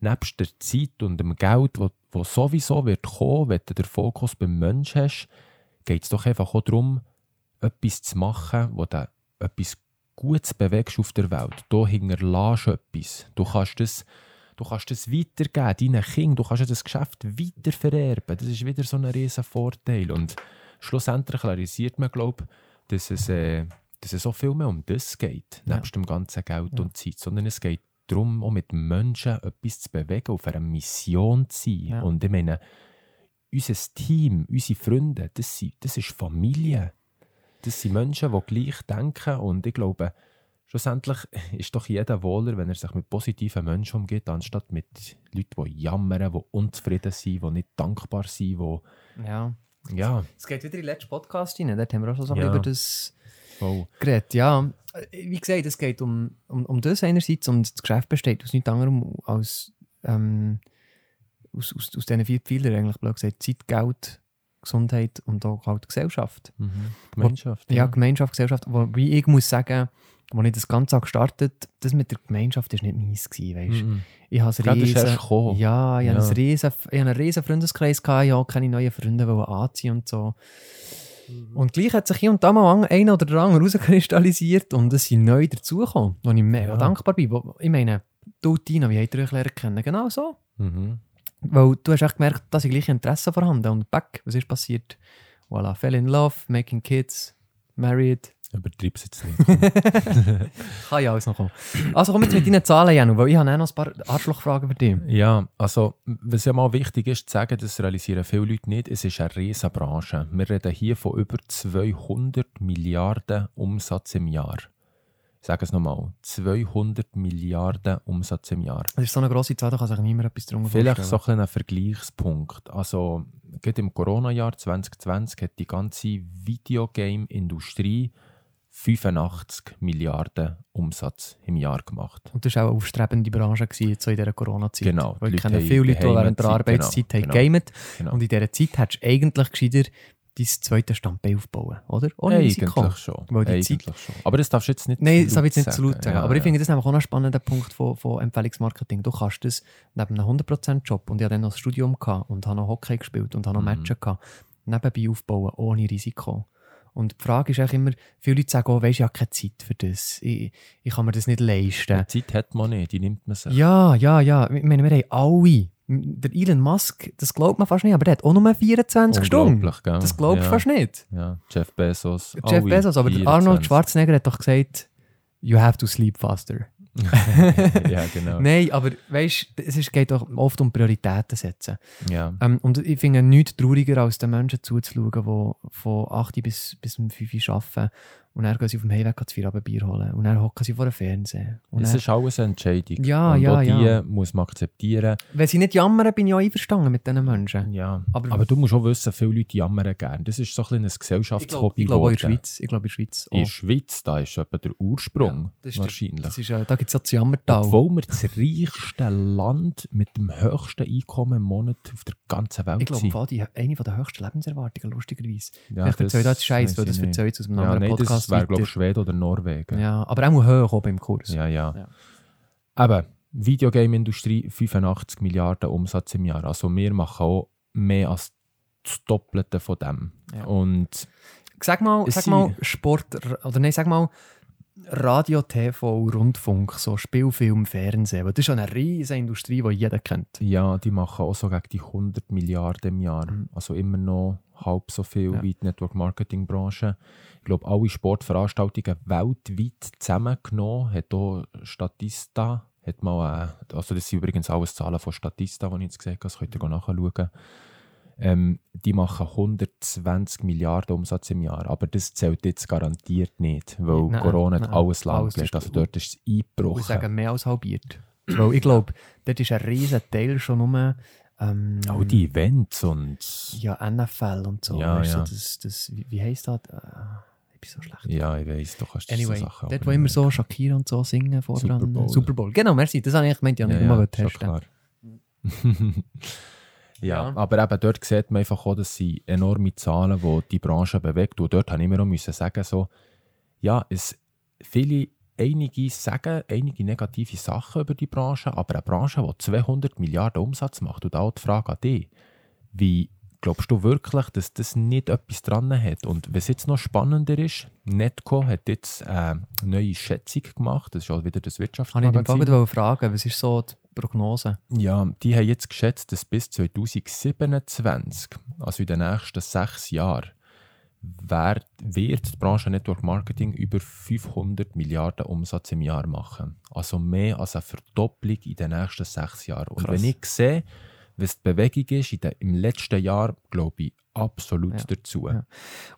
nebst der Zeit und dem Geld, wo, wo sowieso wird kommen, wenn du den Fokus beim Menschen hast, geht es doch einfach auch darum, etwas zu machen, wo du etwas Gutes bewegst auf der Welt. Du hinterlässt etwas. Du kannst das, du kannst das weitergeben, deinen Kindern. Du kannst das Geschäft weitervererben. Das ist wieder so ein riesen Vorteil. Und schlussendlich realisiert man, glaube ich, dass es, äh, dass es so viel mehr um das geht, Ja. nebst dem ganzen Geld Ja. und Zeit. Sondern es geht darum, auch mit Menschen etwas zu bewegen, auf einer Mission zu sein. Ja. Und ich meine, unser Team, unsere Freunde, das, sind, das ist Familie. Das sind Menschen, die gleich denken und ich glaube, schlussendlich ist doch jeder wohler, wenn er sich mit positiven Menschen umgeht, anstatt mit Leuten, die jammern, die unzufrieden sind, die nicht dankbar sind, die, Ja. ja, Es geht wieder in den letzten Podcast rein, dort haben wir auch schon so Ja. über das voll, geredet. Ja, wie gesagt, es geht um, um, um das einerseits und das Geschäft besteht aus nichts anderem als ähm, aus, aus, aus diesen vier Pfeilern eigentlich, blöd gesagt, Zeit, Geld, Gesundheit und auch halt Gesellschaft. mhm. Gemeinschaft. Ja, Gemeinschaft, Gesellschaft. Wo, wie ich muss sagen, als ich das Ganze gestartet das mit der Gemeinschaft war nicht meins. Gewesen, weißt? Mhm. Ich habe ist riesen, ja, ich Ja. einen riesen, ich einen riesen Freundeskreis, gehabt, ich wollte keine neuen Freunde anziehen und so. Mhm. Und gleich hat sich hier und da mal einer oder der andere rauskristallisiert und es sind neu dazugekommen, wo ich mega Ja. dankbar bin. Wo, ich meine, du, Tina, wie habt ihr euch kennen? Genau so. Mhm. Weil du hast echt gemerkt, dass ich gleiche Interesse vorhanden und back, was ist passiert? Voilà, fell in love, making kids, married, Übertreib's jetzt nicht. Kann ja alles noch kommen. Also komm jetzt mit deinen Zahlen, Janu, weil ich habe auch noch ein paar Arschlochfragen für dich. Ja, also, was ja mal wichtig ist, zu sagen, das realisieren viele Leute nicht, es ist eine riesige Branche. Wir reden hier von über 200 Milliarden Umsatz im Jahr. Ich sage es nochmal, 200 Milliarden Umsatz im Jahr. Das ist so eine grosse Zahl, da kann sich niemand etwas darunter Vielleicht so vorstellen. ein, ein Vergleichspunkt. Also, gerade im Corona-Jahr 2020 hat die ganze Videogame-Industrie 85 Milliarden Umsatz im Jahr gemacht. Und das war auch eine aufstrebende Branche gewesen, so in dieser Corona-Zeit. Genau, Weil die ich Leute kenne viele Leute, die während der Zeit, Arbeitszeit genau, haben genau. gegamet. Genau. Und in dieser Zeit hättest du eigentlich gescheiter dein zweites Standbein aufbauen, oder? Ohne Risiko. Eigentlich schon. Weil die Eigentlich schon. Aber das darfst du jetzt nicht Nein, das habe ich jetzt nicht zu sagen. laut sagen. Ja, aber ich ja. finde das nämlich auch ein spannender Punkt von, von Empfehlungsmarketing. Du kannst das neben einem 100%-Job und ich hatte dann noch das Studium gehabt und habe noch Hockey gespielt und habe noch Mhm. Matches gehabt, nebenbei aufbauen, ohne Risiko. Und die Frage ist eigentlich immer, viele Leute sagen, oh, weisst, ich habe keine Zeit für das. Ich, ich kann mir das nicht leisten. Die Zeit hat man nicht, die nimmt man sich. Ja, ja, ja. Ich meine, wir haben alle. Der Elon Musk, das glaubt man fast nicht, aber der hat auch nur 24 Stunden. Gell? Das glaubst du ja. fast nicht. Ja, Jeff Bezos. Jeff alle Bezos, aber der 24. Arnold Schwarzenegger hat doch gesagt, you have to sleep faster. ja, genau. Nein, aber weißt du, es ist- geht doch oft um Prioritäten setzen. Ja. Ähm, und ich finde nichts trauriger, als den Menschen zuzuschauen, die von 8 bis, bis um 5 Uhr arbeiten und dann gehen sie auf dem Heimweg das Feierabendbier holen und dann hocken sie vor dem Fernsehen. Und Es dann, ist alles eine Entscheidung. Ja, Und ja, auch die ja. muss man akzeptieren. wenn sie nicht jammern, bin ich auch einverstanden mit diesen Menschen. Ja. Aber- Aber, du musst auch wissen, viele Leute jammern gerne. Das ist so ein, bisschen ein Ich glaube Gesellschaftshobby ich glaube auch in der. Schweiz. Ich glaube in der Schweiz In der auch. Schweiz, da ist etwa der Ursprung. das ist der- wahrscheinlich. Das ist, da gibt es ja das Jammertal. Obwohl wir das reichste Land mit dem höchsten Einkommen im Monat auf der ganzen Welt ich glaube, sind. Fall die, eine der höchsten Lebenserwartungen, lustigerweise. Ja, Vielleicht erzähle ich jetzt Scheiß, weil das ich erzähle ich aus einem Ja, anderen Podcast das wäre, glaube ich, Schweden oder Norwegen. Ja, aber auch hoch oben im Kurs. ja. ja. Ja. Eben, Videogame-Industrie 85 Milliarden Umsatz im Jahr. Also wir machen auch mehr als das Doppelte von dem. Ja. Und Sag mal, sag mal Sport, oder nein, sag mal Radio, TV, Rundfunk, so Spielfilm, Fernsehen. Das ist schon eine riesige Industrie, die jeder kennt. ja, die machen auch so gegen die 100 Milliarden im Jahr. Mhm. Also immer noch halb so viel Ja. wie die Network-Marketing-Branche. Ich glaube, alle Sportveranstaltungen weltweit zusammengenommen hat auch Statista, hat mal, äh, also das sind übrigens alles Zahlen von Statista, die ich jetzt gesehen habe, das könnt ihr nachschauen. Ähm, die machen 120 Milliarden Umsatz im Jahr, aber das zählt jetzt garantiert nicht, weil Nein, Corona nein, alles lahmgelegt. Also dort ist es Ich eingebrochen. sage mehr als halbiert. Weil ich glaube, dort ist ein riesen Teil schon nur ähm, Auch die Events und ja, NFL und so. Ja, Weißt ja. das, das, wie, wie heisst das? Äh, ich bin so schlecht. ja, ich weiß, du kannst Anyway, so Sachen dort wo immer so Shakira und so singen vor Super dran. Bowl. Super Bowl. Genau, merci. Das habe ich gemeint, Ja, nicht ja, mal testen. klar. ja, Ja. aber eben dort sieht man einfach auch, dass sie enorme Zahlen, die die Branche bewegt. Und dort habe ich auch müssen sagen, so, ja, es, viele, einige sagen einige negative Sachen über die Branche, aber eine Branche, die 200 Milliarden Umsatz macht, und auch die Frage an dich, wie glaubst du wirklich, dass das nicht etwas dran hat? Und was jetzt noch spannender ist, Netco hat jetzt eine neue Schätzung gemacht, das ist auch wieder das ich Wirtschaftsmagazin. Fall gerade fragen, was ist so die Prognose? Ja, die haben jetzt geschätzt, dass bis 2027, also in den nächsten sechs Jahren, wer- wird die Branche Network Marketing über 500 Milliarden Umsatz im Jahr machen. Also mehr als eine Verdopplung in den nächsten sechs Jahren. Und Krass. wenn ich sehe, was die Bewegung ist in den, im letzten Jahr, glaube ich absolut Ja. dazu. Ja.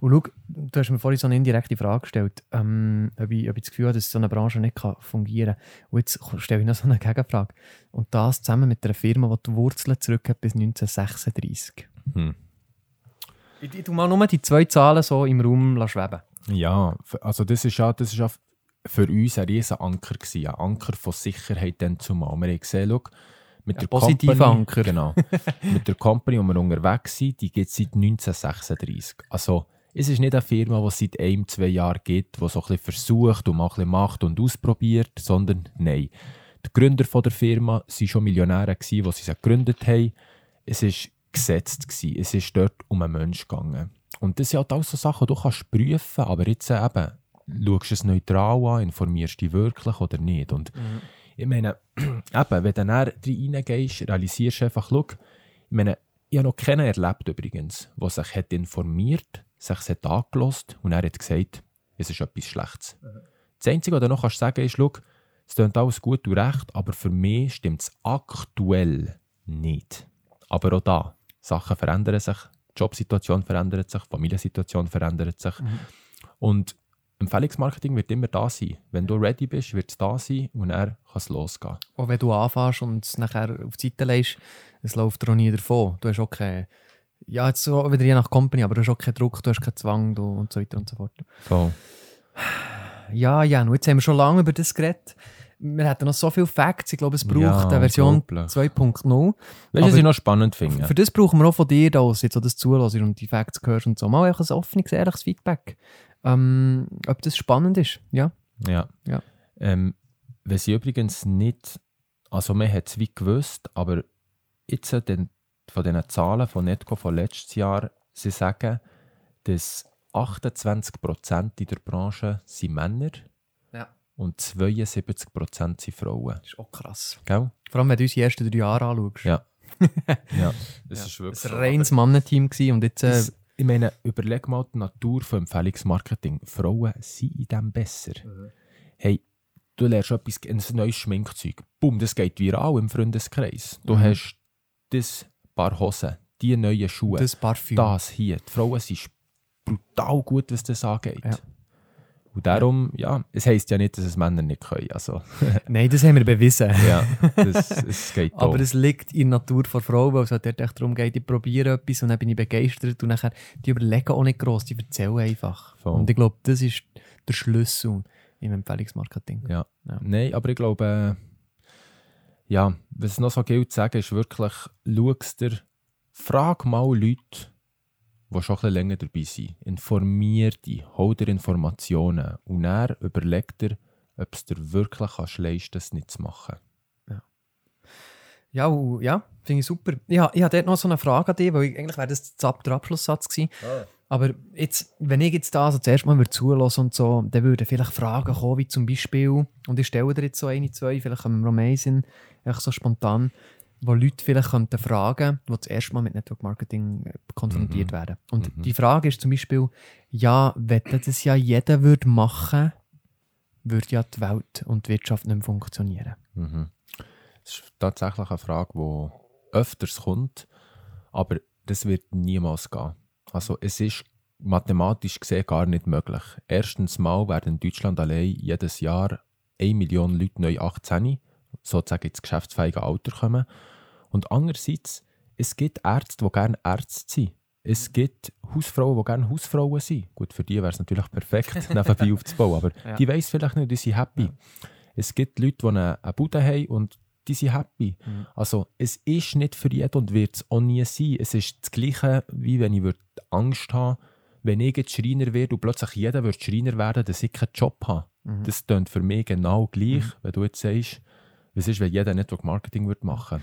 Und schau, du hast mir vorhin so eine indirekte Frage gestellt, ähm, ob, ich, ob ich das Gefühl habe, dass so eine Branche nicht kann fungieren kann. Und jetzt stelle ich noch so eine Gegenfrage. Und das zusammen mit einer Firma, die die Wurzeln zurück hat bis 1936. Hm. Ich, ich tu mal nur die zwei Zahlen so im Raum schweben. Ja, also das ist ja, das ist ja für uns ein riesen Anker gewesen, ein Anker von Sicherheit dann zumal. Wir haben gesehen, schau, mit der positiver Company, Anker. Genau. mit der Company, wo wir unterwegs sind, die gibt es seit 1936. Also es ist nicht eine Firma, die es seit einem, zwei Jahren gibt, die so ein bisschen versucht und mal ein bisschen macht und ausprobiert, sondern nein. Die Gründer von der Firma waren schon Millionäre, gewesen, die sie gegründet haben. Es war gesetzt. Gewesen. Es ist dort um einen Menschen gegangen. Und das sind halt alles so Sachen, die du kannst prüfen aber jetzt äh, eben, schaust du es neutral an, informierst du dich wirklich oder nicht. Und ich meine, eben, wenn du dann reingehst, realisierst du einfach, schau, ich meine, ich habe noch keinen erlebt übrigens, der sich hat informiert, sich hat angelost und er hat gesagt, es ist etwas Schlechtes. Das Einzige, was du noch kannst sagen ist, schau, es klingt alles gut und recht, aber für mich stimmt es aktuell nicht. Aber auch da, Sachen verändern sich, die Jobsituation verändert sich, die Familiensituation verändert sich. Und Empfehlungsmarketing wird immer da sein. Wenn du ready bist, wird es da sein und dann kann es losgehen. Auch wenn du anfängst und es nachher auf die Seite legst, es läuft dir auch nie davon. Du hast auch keinen, ja, jetzt so wieder je nach Company, aber du hast auch keinen Druck, du hast keinen Zwang du, und so weiter und so fort. So. Ja, ja, und jetzt haben wir schon lange über das geredet. Wir hätten noch so viele Facts. Ich glaube, es braucht Ja, eine Version unglaublich. 2.0. Weißt du, was ich noch spannend finde? Für das brauchen wir auch von dir, da, jetzt das zuhörst und die Facts hörst und so. Mal einfach ein offenes, ehrliches Feedback. Ähm, ob das spannend ist. Ja. Ja. Ja. Ähm, wenn sie übrigens nicht, also man hat es wie gewusst, aber jetzt den, von diesen Zahlen von Netco von letztes Jahr, sie sagen, dass 28% in der Branche sind Männer Ja. und 72% sind Frauen. Das ist auch krass. Gell? Vor allem, wenn du uns die ersten drei Jahre anschaust. Ja. ja, das Ja. ist wirklich Ein so. reines Mannenteam gewesen und jetzt... Äh, Das, ich meine, überleg mal die Natur von Empfehlungsmarketing. Frauen sind in dem besser. Hey, du lernst etwas, ein neues Schminkzeug. Bumm, das geht viral im Freundeskreis. Du Mhm. hast das Paar Hosen, die neuen Schuhe, das, das Parfüm. hier. Die Frauen sind brutal gut, was das angeht. Ja. Und darum, ja, es heisst ja nicht, dass es Männer nicht können. Also, Nein, das haben wir bewiesen. ja, das, es geht Aber es liegt in der Natur von Frauen, weil es halt echt darum geht, ich probiere etwas und dann bin ich begeistert und nachher, die überlegen auch nicht gross, die erzählen einfach. Voll. Und ich glaube, das ist der Schlüssel im Empfehlungsmarketing. Ja. Ja. Nein, aber ich glaube, äh, ja, was es noch so gilt zu sagen, ist wirklich, schaust dir, frag mal Leute, die schon ein bisschen länger dabei sind. Informier dich, hol dir Informationen und dann überleg dir, ob es dir wirklich kannst leisten es nicht zu machen. Ja, und- ja finde ich super. Ich, ha- ich habe dort noch so eine Frage an dich, weil ich, eigentlich wäre das der Ab- der Abschlusssatz gewesen. Aber jetzt, wenn ich jetzt da also zuerst mal würde zulassen und so, dann würden vielleicht Fragen kommen, wie zum Beispiel, und ich stelle dir jetzt so eine, zwei, vielleicht kommen wir noch mehr Sinn, einfach so spontan, wo Leute vielleicht könnten fragen, die das erste Mal mit Network Marketing äh, konfrontiert Mhm. werden. Und Mhm. die Frage ist zum Beispiel, ja, wenn das ja jeder würde machen, würde ja die Welt und die Wirtschaft nicht mehr funktionieren. Mhm. Das ist tatsächlich eine Frage, die öfters kommt, aber das wird niemals gehen. Also es ist mathematisch gesehen gar nicht möglich. Erstens mal werden in Deutschland allein jedes Jahr 1 Million Leute neu 18, sozusagen ins geschäftsfähige Alter kommen. Und andererseits, es gibt Ärzte, die gerne Ärzte sind. Es gibt Hausfrauen, die gerne Hausfrauen sind. Gut, für die wäre es natürlich perfekt, nebenbei aufzubauen, aber Ja. die weiß vielleicht nicht, die sind happy. Ja. Es gibt Leute, die eine, eine Bude haben und die sind happy. Mhm. Also es ist nicht für jeden und wird es auch nie sein. Es ist das Gleiche, wie wenn ich Angst habe, wenn ich jetzt Schreiner werde und plötzlich jeder wird Schreiner werden, dass ich keinen Job habe. Mhm. Das klingt für mich genau gleich, wenn du jetzt sagst, was ist, wenn jeder Network Marketing würde machen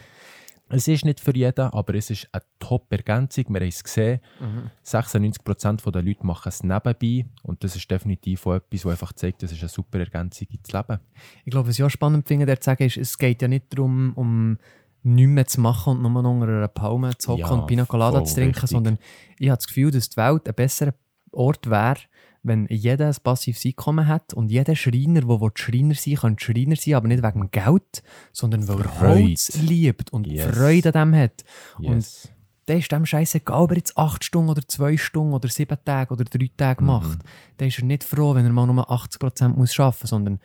Es ist nicht für jeden, aber es ist eine Top-Ergänzung. Wir haben es gesehen, Mhm. 96% der Leute machen es nebenbei und das ist definitiv auch etwas, das einfach zeigt, das ist eine super Ergänzung ins Leben. Ich glaube, was ich auch spannend finde, der zu sagen, ist, es geht ja nicht darum, um nichts mehr zu machen und nur noch unter einer Palme zu hocken Ja, und Pina Colada zu trinken, richtig. sondern ich habe das Gefühl, dass die Welt ein besserer Ort wäre, wenn jeder ein passives Einkommen hat und jeder Schreiner, der Schreiner sein kann Schreiner sein, aber nicht wegen dem Geld, sondern weil er. Holz liebt und Yes. Freude an dem hat. Yes. Dann ist dem scheißegal, ob er jetzt 8 Stunden oder 2 Stunden oder 7 Tage oder 3 Tage Mhm. macht. Dann ist er nicht froh, wenn er mal nur 80% muss arbeiten muss, sondern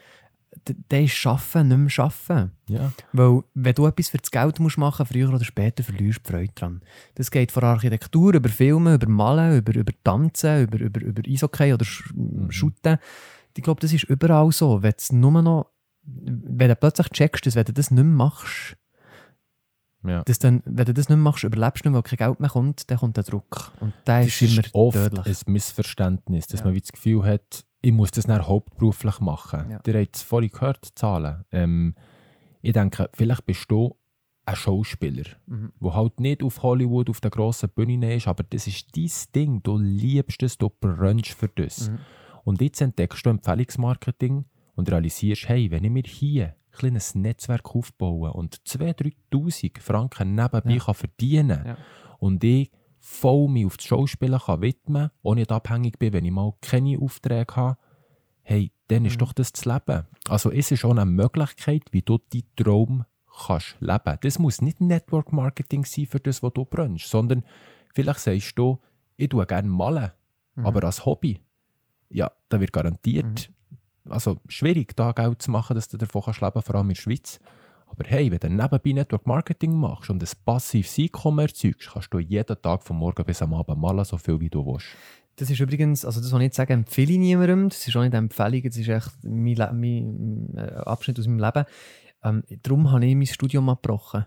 d- der ist Schaffen, nicht mehr Schaffen. ja. Weil, wenn du etwas für das Geld musst machen musst, früher oder später verlierst du Freude dran. Das geht von Architektur, über Filme, über Malen, über, über Tanzen, über, über, über Eishockey oder Sch Shooten. Ich glaube, das ist überall so. Wenn du nur noch, wenn du plötzlich checkst, dass wenn du das nicht mehr machst, ja. dass dann, wenn du das nicht mehr machst, überlebst du nicht, weil kein Geld mehr kommt, dann kommt der Druck. Und der Das ist immer oft tödlich. ein Missverständnis, dass Ja. man wie das Gefühl hat, ich muss das dann hauptberuflich machen. Ja. Ihr habt es vorhin gehört, Zahlen. Ähm, ich denke, vielleicht bist du ein Schauspieler, Mhm. der halt nicht auf Hollywood, auf der grossen Bühne ist, aber das ist dein Ding. Du liebst es, du brennst für das. Mhm. Und jetzt entdeckst du Empfehlungsmarketing und realisierst, hey, wenn ich mir hier ein kleines Netzwerk aufbaue und 2'000, 3'000 Franken nebenbei Ja. kann verdienen Ja. und ich voll mich auf das Schauspielen kann widmen kann, ohne nicht abhängig bin, wenn ich mal keine Aufträge habe, hey, dann ist Mhm. doch das das Leben. Also es ist schon eine Möglichkeit, wie du deinen Traum kannst leben. Das muss nicht Network Marketing sein für das, was du brennst, sondern vielleicht sagst du, ich tue gerne malen, Mhm. aber als Hobby. Ja, da wird garantiert, also schwierig, da Geld zu machen, dass du davon kannst leben, vor allem in der Schweiz. Aber hey, wenn du nebenbei Network Marketing machst und ein passives Einkommen erzeugst, kannst du jeden Tag von morgen bis am Abend malen, so viel wie du willst. Das ist übrigens, also das, was ich jetzt sage, empfehle ich niemandem. Das ist auch nicht eine Empfehlung, das ist echt mein, Le mein äh, Abschnitt aus meinem Leben. Ähm, darum habe ich mein Studium abgebrochen.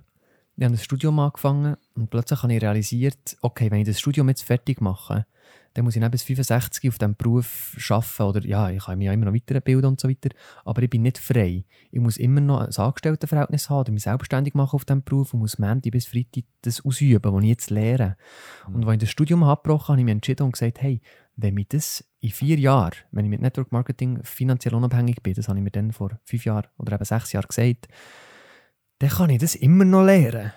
Ich habe ein Studium angefangen und plötzlich habe ich realisiert, okay, wenn ich das Studium jetzt fertig mache, dann muss ich bis 65 auf diesem Beruf arbeiten. Oder ja, ich kann mich ja immer noch weiterbilden und so weiter. Aber ich bin nicht frei. Ich muss immer noch ein Angestelltenverhältnis haben oder mich selbstständig machen auf diesem Beruf und muss Montag bis Freitag das ausüben, was ich jetzt lehre. Und als ich das Studium abgebrochen habe, habe ich mich entschieden und gesagt, hey, wenn ich das in vier Jahren, wenn ich mit Network Marketing finanziell unabhängig bin, das habe ich mir dann vor fünf Jahren oder eben sechs Jahren gesagt, dann kann ich das immer noch lernen.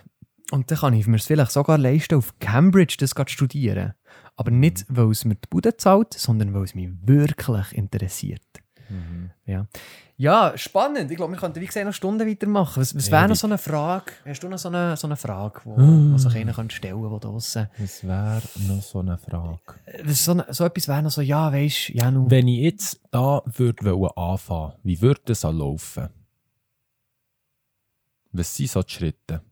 Und dann kann ich mir es vielleicht sogar leisten, auf Cambridge das zu studieren. Aber nicht, weil es mir die Bude zahlt, sondern weil es mich wirklich interessiert. Ja. ja, spannend. Ich glaube, wir könnten wie gesagt noch Stunden weitermachen. Was, was wäre noch so eine Frage? Hast du noch so eine, so eine Frage, wo, Mm. wo sich einer könnte stellen könnte, draussen Das wäre noch so eine Frage. Äh, so, ne- so etwas wäre noch so, ja, weisst ja, nu. Wenn ich jetzt da würde anfangen, wie würde das laufen? Was sind so die Schritte?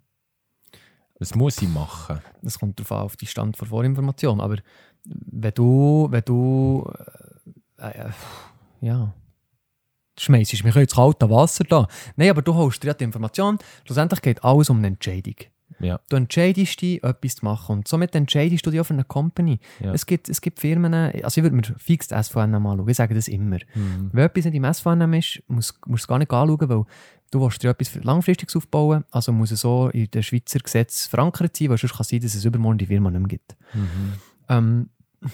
Was muss ich machen? Das kommt darauf an, auf die Stand vor Vorinformation. Aber wenn du, wenn du, äh, äh, ja, schmeißt mich ins kalte Wasser da. Nein, aber du holst dir die Information. Schlussendlich geht alles um eine Entscheidung. Ja. Du entscheidest dich, etwas zu machen. Und somit entscheidest du dich auch für eine Company. Ja. Es, gibt, es gibt Firmen, also ich würde mir fix das SVN anschauen. Ich sage das immer. Mhm. Wenn etwas nicht im SVN ist, musst musst du es gar nicht anschauen, weil du willst dir etwas Langfristiges aufbauen. Also muss es so in den Schweizer Gesetz verankert sein, weil sonst kann es sein, dass es übermorgen die Firma nicht mehr gibt. Mhm. Ähm,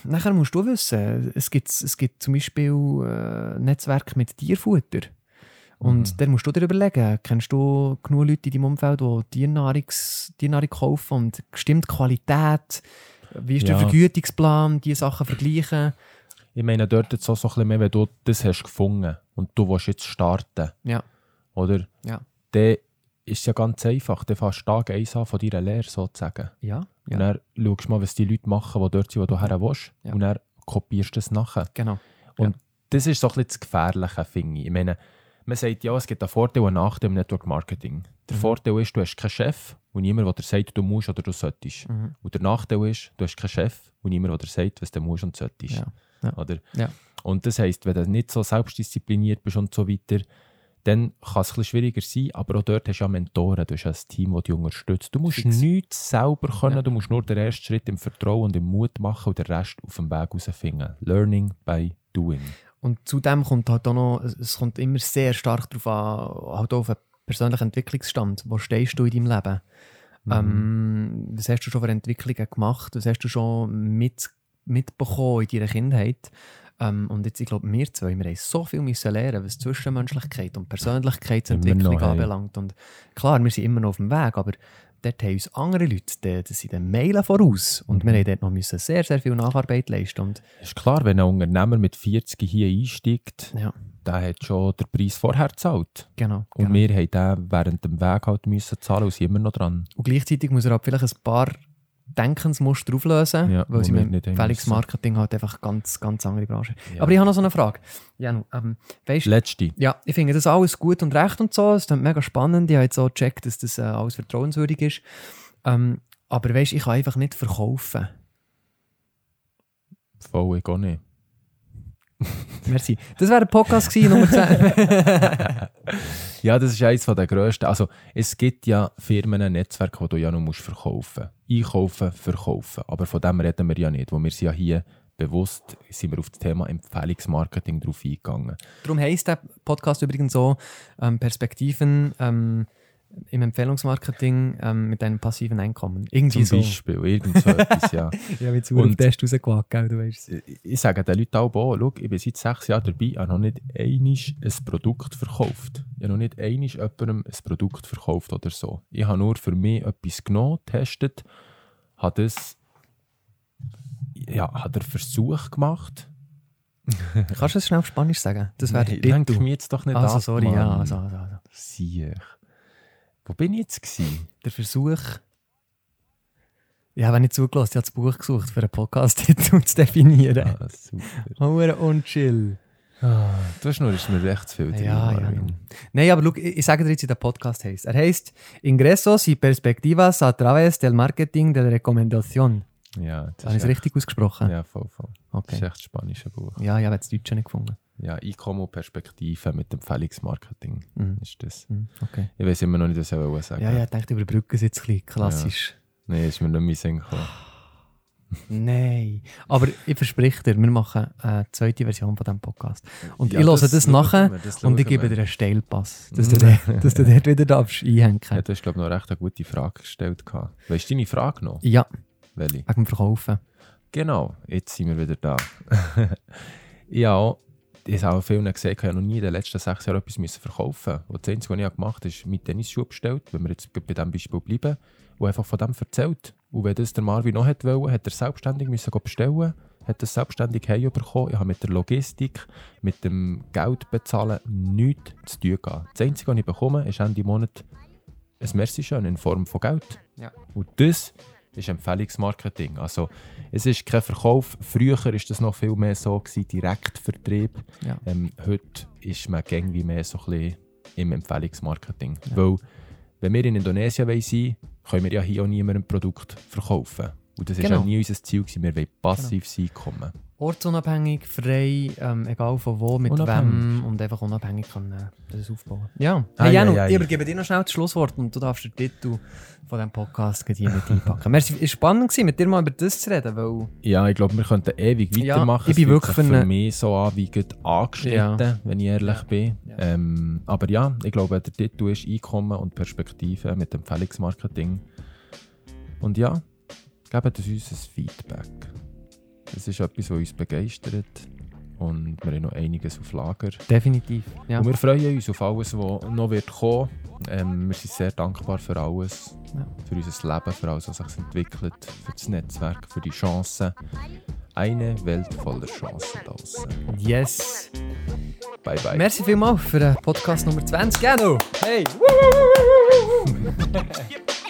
nachher musst du wissen, es gibt, es gibt zum Beispiel äh, Netzwerke mit Tierfutter. Und Mhm. da musst du dir überlegen, kennst du genug Leute in deinem Umfeld, die Tiernahrungs, Tiernahrung kaufen und stimmt die Qualität? Wie ist der Ja. Vergütungsplan? Die Sachen vergleichen? Ich meine, dort jetzt auch so ein bisschen mehr, wenn du das hast gefunden und du willst jetzt starten, Ja. Oder? Ja. Dann ist es ja ganz einfach. Dann fährst du Tag eins an von deiner Lehre sozusagen. Ja, Und ja. dann schaust du mal, was die Leute machen, die dort sind, wo du her willst. Ja. Und dann kopierst du das nachher. genau. Das ist so ein bisschen das Gefährliche, finde ich. Ich meine, man sagt ja, es gibt einen Vorteil und einen Nachteil im Network Marketing. Der Mhm. Vorteil ist, du hast keinen Chef und niemand, der dir sagt, du musst oder du solltest. Mhm. Und der Nachteil ist, du hast keinen Chef und niemand, der dir sagt, was du musst und solltest. Ja. Ja. Oder? Ja. Und das heisst, wenn du nicht so selbstdiszipliniert bist und so weiter, dann kann es ein bisschen schwieriger sein, aber auch dort hast du ja Mentoren, du hast ja ein Team, das dich unterstützt. Du musst Fix. nichts selber können, Ja. du musst nur den ersten Schritt im Vertrauen und im Mut machen und den Rest auf dem Weg herausfinden. Learning by doing. Und zudem kommt halt auch noch, es- kommt immer sehr stark darauf an, halt auf einen persönlichen Entwicklungsstand. Wo stehst du in deinem Leben? Mhm. Ähm, was hast du schon für Entwicklungen gemacht? Was hast du schon mit, mitbekommen in deiner Kindheit? Ähm, und jetzt, ich glaube, wir zwei, wir haben so viel müssen lernen, was Zwischenmenschlichkeit und Persönlichkeitsentwicklung anbelangt. Und klar, wir sind immer noch auf dem Weg, aber dort haben uns andere Leute, die, die sind den Meilen voraus. Und Mhm. wir haben dort noch müssen sehr, sehr viel Nacharbeit leisten. Und Ist klar, wenn ein Unternehmer mit 40 hier einsteigt, ja, der hat schon den Preis vorher gezahlt. genau. Und genau. wir haben den während dem Weg halt müssen zahlen und sind immer noch dran. Und gleichzeitig muss er halt vielleicht ein paar Denkensmuster auflösen, Ja, weil sie mit haben Empfehlungsmarketing halt einfach ganz, ganz andere Branche. Ja. Aber ich habe noch so eine Frage. Janu, ähm, weißt, Letzte. ja, ich finde das alles gut und recht und so. Es ist mega spannend. Ich habe jetzt auch gecheckt, dass das äh, alles vertrauenswürdig ist. Ähm, aber weißt, ich kann einfach nicht verkaufen. Voll, ich auch nicht. Merci. Das wäre ein Podcast gewesen, Nummer 10. Ja, das ist eines der grössten. Also, es gibt ja Firmen, ein Netzwerk, die du ja noch musst verkaufen musst. Einkaufen, verkaufen. Aber von dem reden wir ja nicht, wo wir sind ja hier bewusst sind wir auf das Thema Empfehlungsmarketing drauf eingegangen. Darum heisst der Podcast übrigens so ähm, Perspektiven ähm, im Empfehlungsmarketing ähm, mit einem passiven Einkommen. Irgendwie Zum so. Beispiel, irgend so etwas, ja. Ich habe jetzt Und- Test rausgewagt, gell, du weißt es. Ich- Ich sage den Leuten auch, oh, schau, ich bin seit sechs Jahren dabei, habe noch nicht einisch ein Produkt verkauft. Ich habe noch nicht einisch jemandem ein Produkt verkauft oder so. Ich habe nur für mich etwas genommen, getestet, habe das, ja, habe den Versuch gemacht Kannst du es schnell auf Spanisch sagen? Das wäre lenk Titel. mich jetzt doch nicht Also, ab, sorry, Mann. ja. Also, also, also. Siech. Wo bin ich jetzt gewesen? Der Versuch. Ich habe nicht zugelassen, ich habe das Buch gesucht, für einen Podcast-Titel zu definieren. Ah, super. Hure unchill. Ah, du hast nur, ist mir recht zu viel drin, Ja, ja. Nein, aber schau, ich, ich sage dir jetzt, wie der Podcast heißt. Er heißt Ingresos y Perspectivas a través del Marketing de la Recomendación. Ja, das Habe ich ist es richtig ausgesprochen? Ja, voll, voll. Das Okay. ist echt ein spanisches Buch. Ja, ich habe jetzt das Deutsche nicht gefunden. Ja, Einkommen und Perspektive mit Empfehlungsmarketing Mhm. ist das. Hm, Okay. Ich weiß immer noch nicht, was ich wollte sagen. Ja, ja, ich dachte, überbrücken es jetzt ein bisschen. Klassisch. Nein, ist mir nicht mehr Sinn gekommen. Nein. Aber ich verspreche dir, wir machen eine zweite Version von diesem Podcast. Und Ja, ich höre das, schauen nachher das und ich gebe wir. dir einen Steilpass, dass, du, dort- dass du dort wieder darfst einhängen Ja, du hast, glaube ich, noch recht eine gute Frage gestellt. Weißt du deine Frage noch? Ja, Welche? wegen dem Verkaufen. Genau, jetzt sind wir wieder da. ja, ich habe auch vielen gesehen, ich habe noch nie in den letzten sechs Jahren etwas müssen verkaufen Und das Einzige, was ich gemacht habe, ist mit Tennisschuhe bestellt, wenn wir jetzt bei diesem Beispiel bleiben, und einfach von dem erzählt. Und wenn das der Marvin noch hätte wollen, hat er selbstständig müssen bestellen, hat das selbstständig heimbekommen. Ich habe mit der Logistik, mit dem Geld bezahlen nichts zu tun gehabt. Das Einzige, was ich bekomme, ist Ende Monat ein Merci schön in Form von Geld. Ja. Und das ist Empfehlungsmarketing. Also, es ist kein Verkauf. Früher war das noch viel mehr so, gewesen, Direktvertrieb. Ja. Ähm, heute ist man irgendwie mehr so ein bisschen im Empfehlungsmarketing. Weil, wenn wir in Indonesien sein können wir ja hier auch niemandem ein Produkt verkaufen. Und das war Genau. ja nie unser Ziel. Gewesen. Wir wollen passives Einkommen. Ortsunabhängig, frei, ähm, egal von wo, mit wem und einfach unabhängig kann äh, das aufbauen. Ja, hey, Janu, ei, ei. ich übergebe dir noch schnell das Schlusswort und du darfst den Titel von diesem Podcast hier mit einpacken. Es war spannend, gewesen, mit dir mal über das zu reden, weil Ja, ich glaube, wir könnten ewig Ja, weitermachen. ich bin Es wirklich für für mich so an wie angeschnitten, Ja. wenn ich ehrlich bin. Ja. Ähm, aber ja, ich glaube, der Titel ist Einkommen und Perspektive mit Empfehlungsmarketing. Und ja, gebt uns ein Feedback. Das ist etwas, was uns begeistert. Und wir haben noch einiges auf Lager. definitiv. Ja. Und wir freuen uns auf alles, was noch wird kommen. Ähm, wir sind sehr dankbar für alles. Ja. Für unser Leben, für alles, was sich entwickelt, für das Netzwerk, für die Chancen. Eine Welt voller Chancen draußen. Yes. Bye bye. Merci vielmals für den Podcast Nummer 20. Janu. Hey.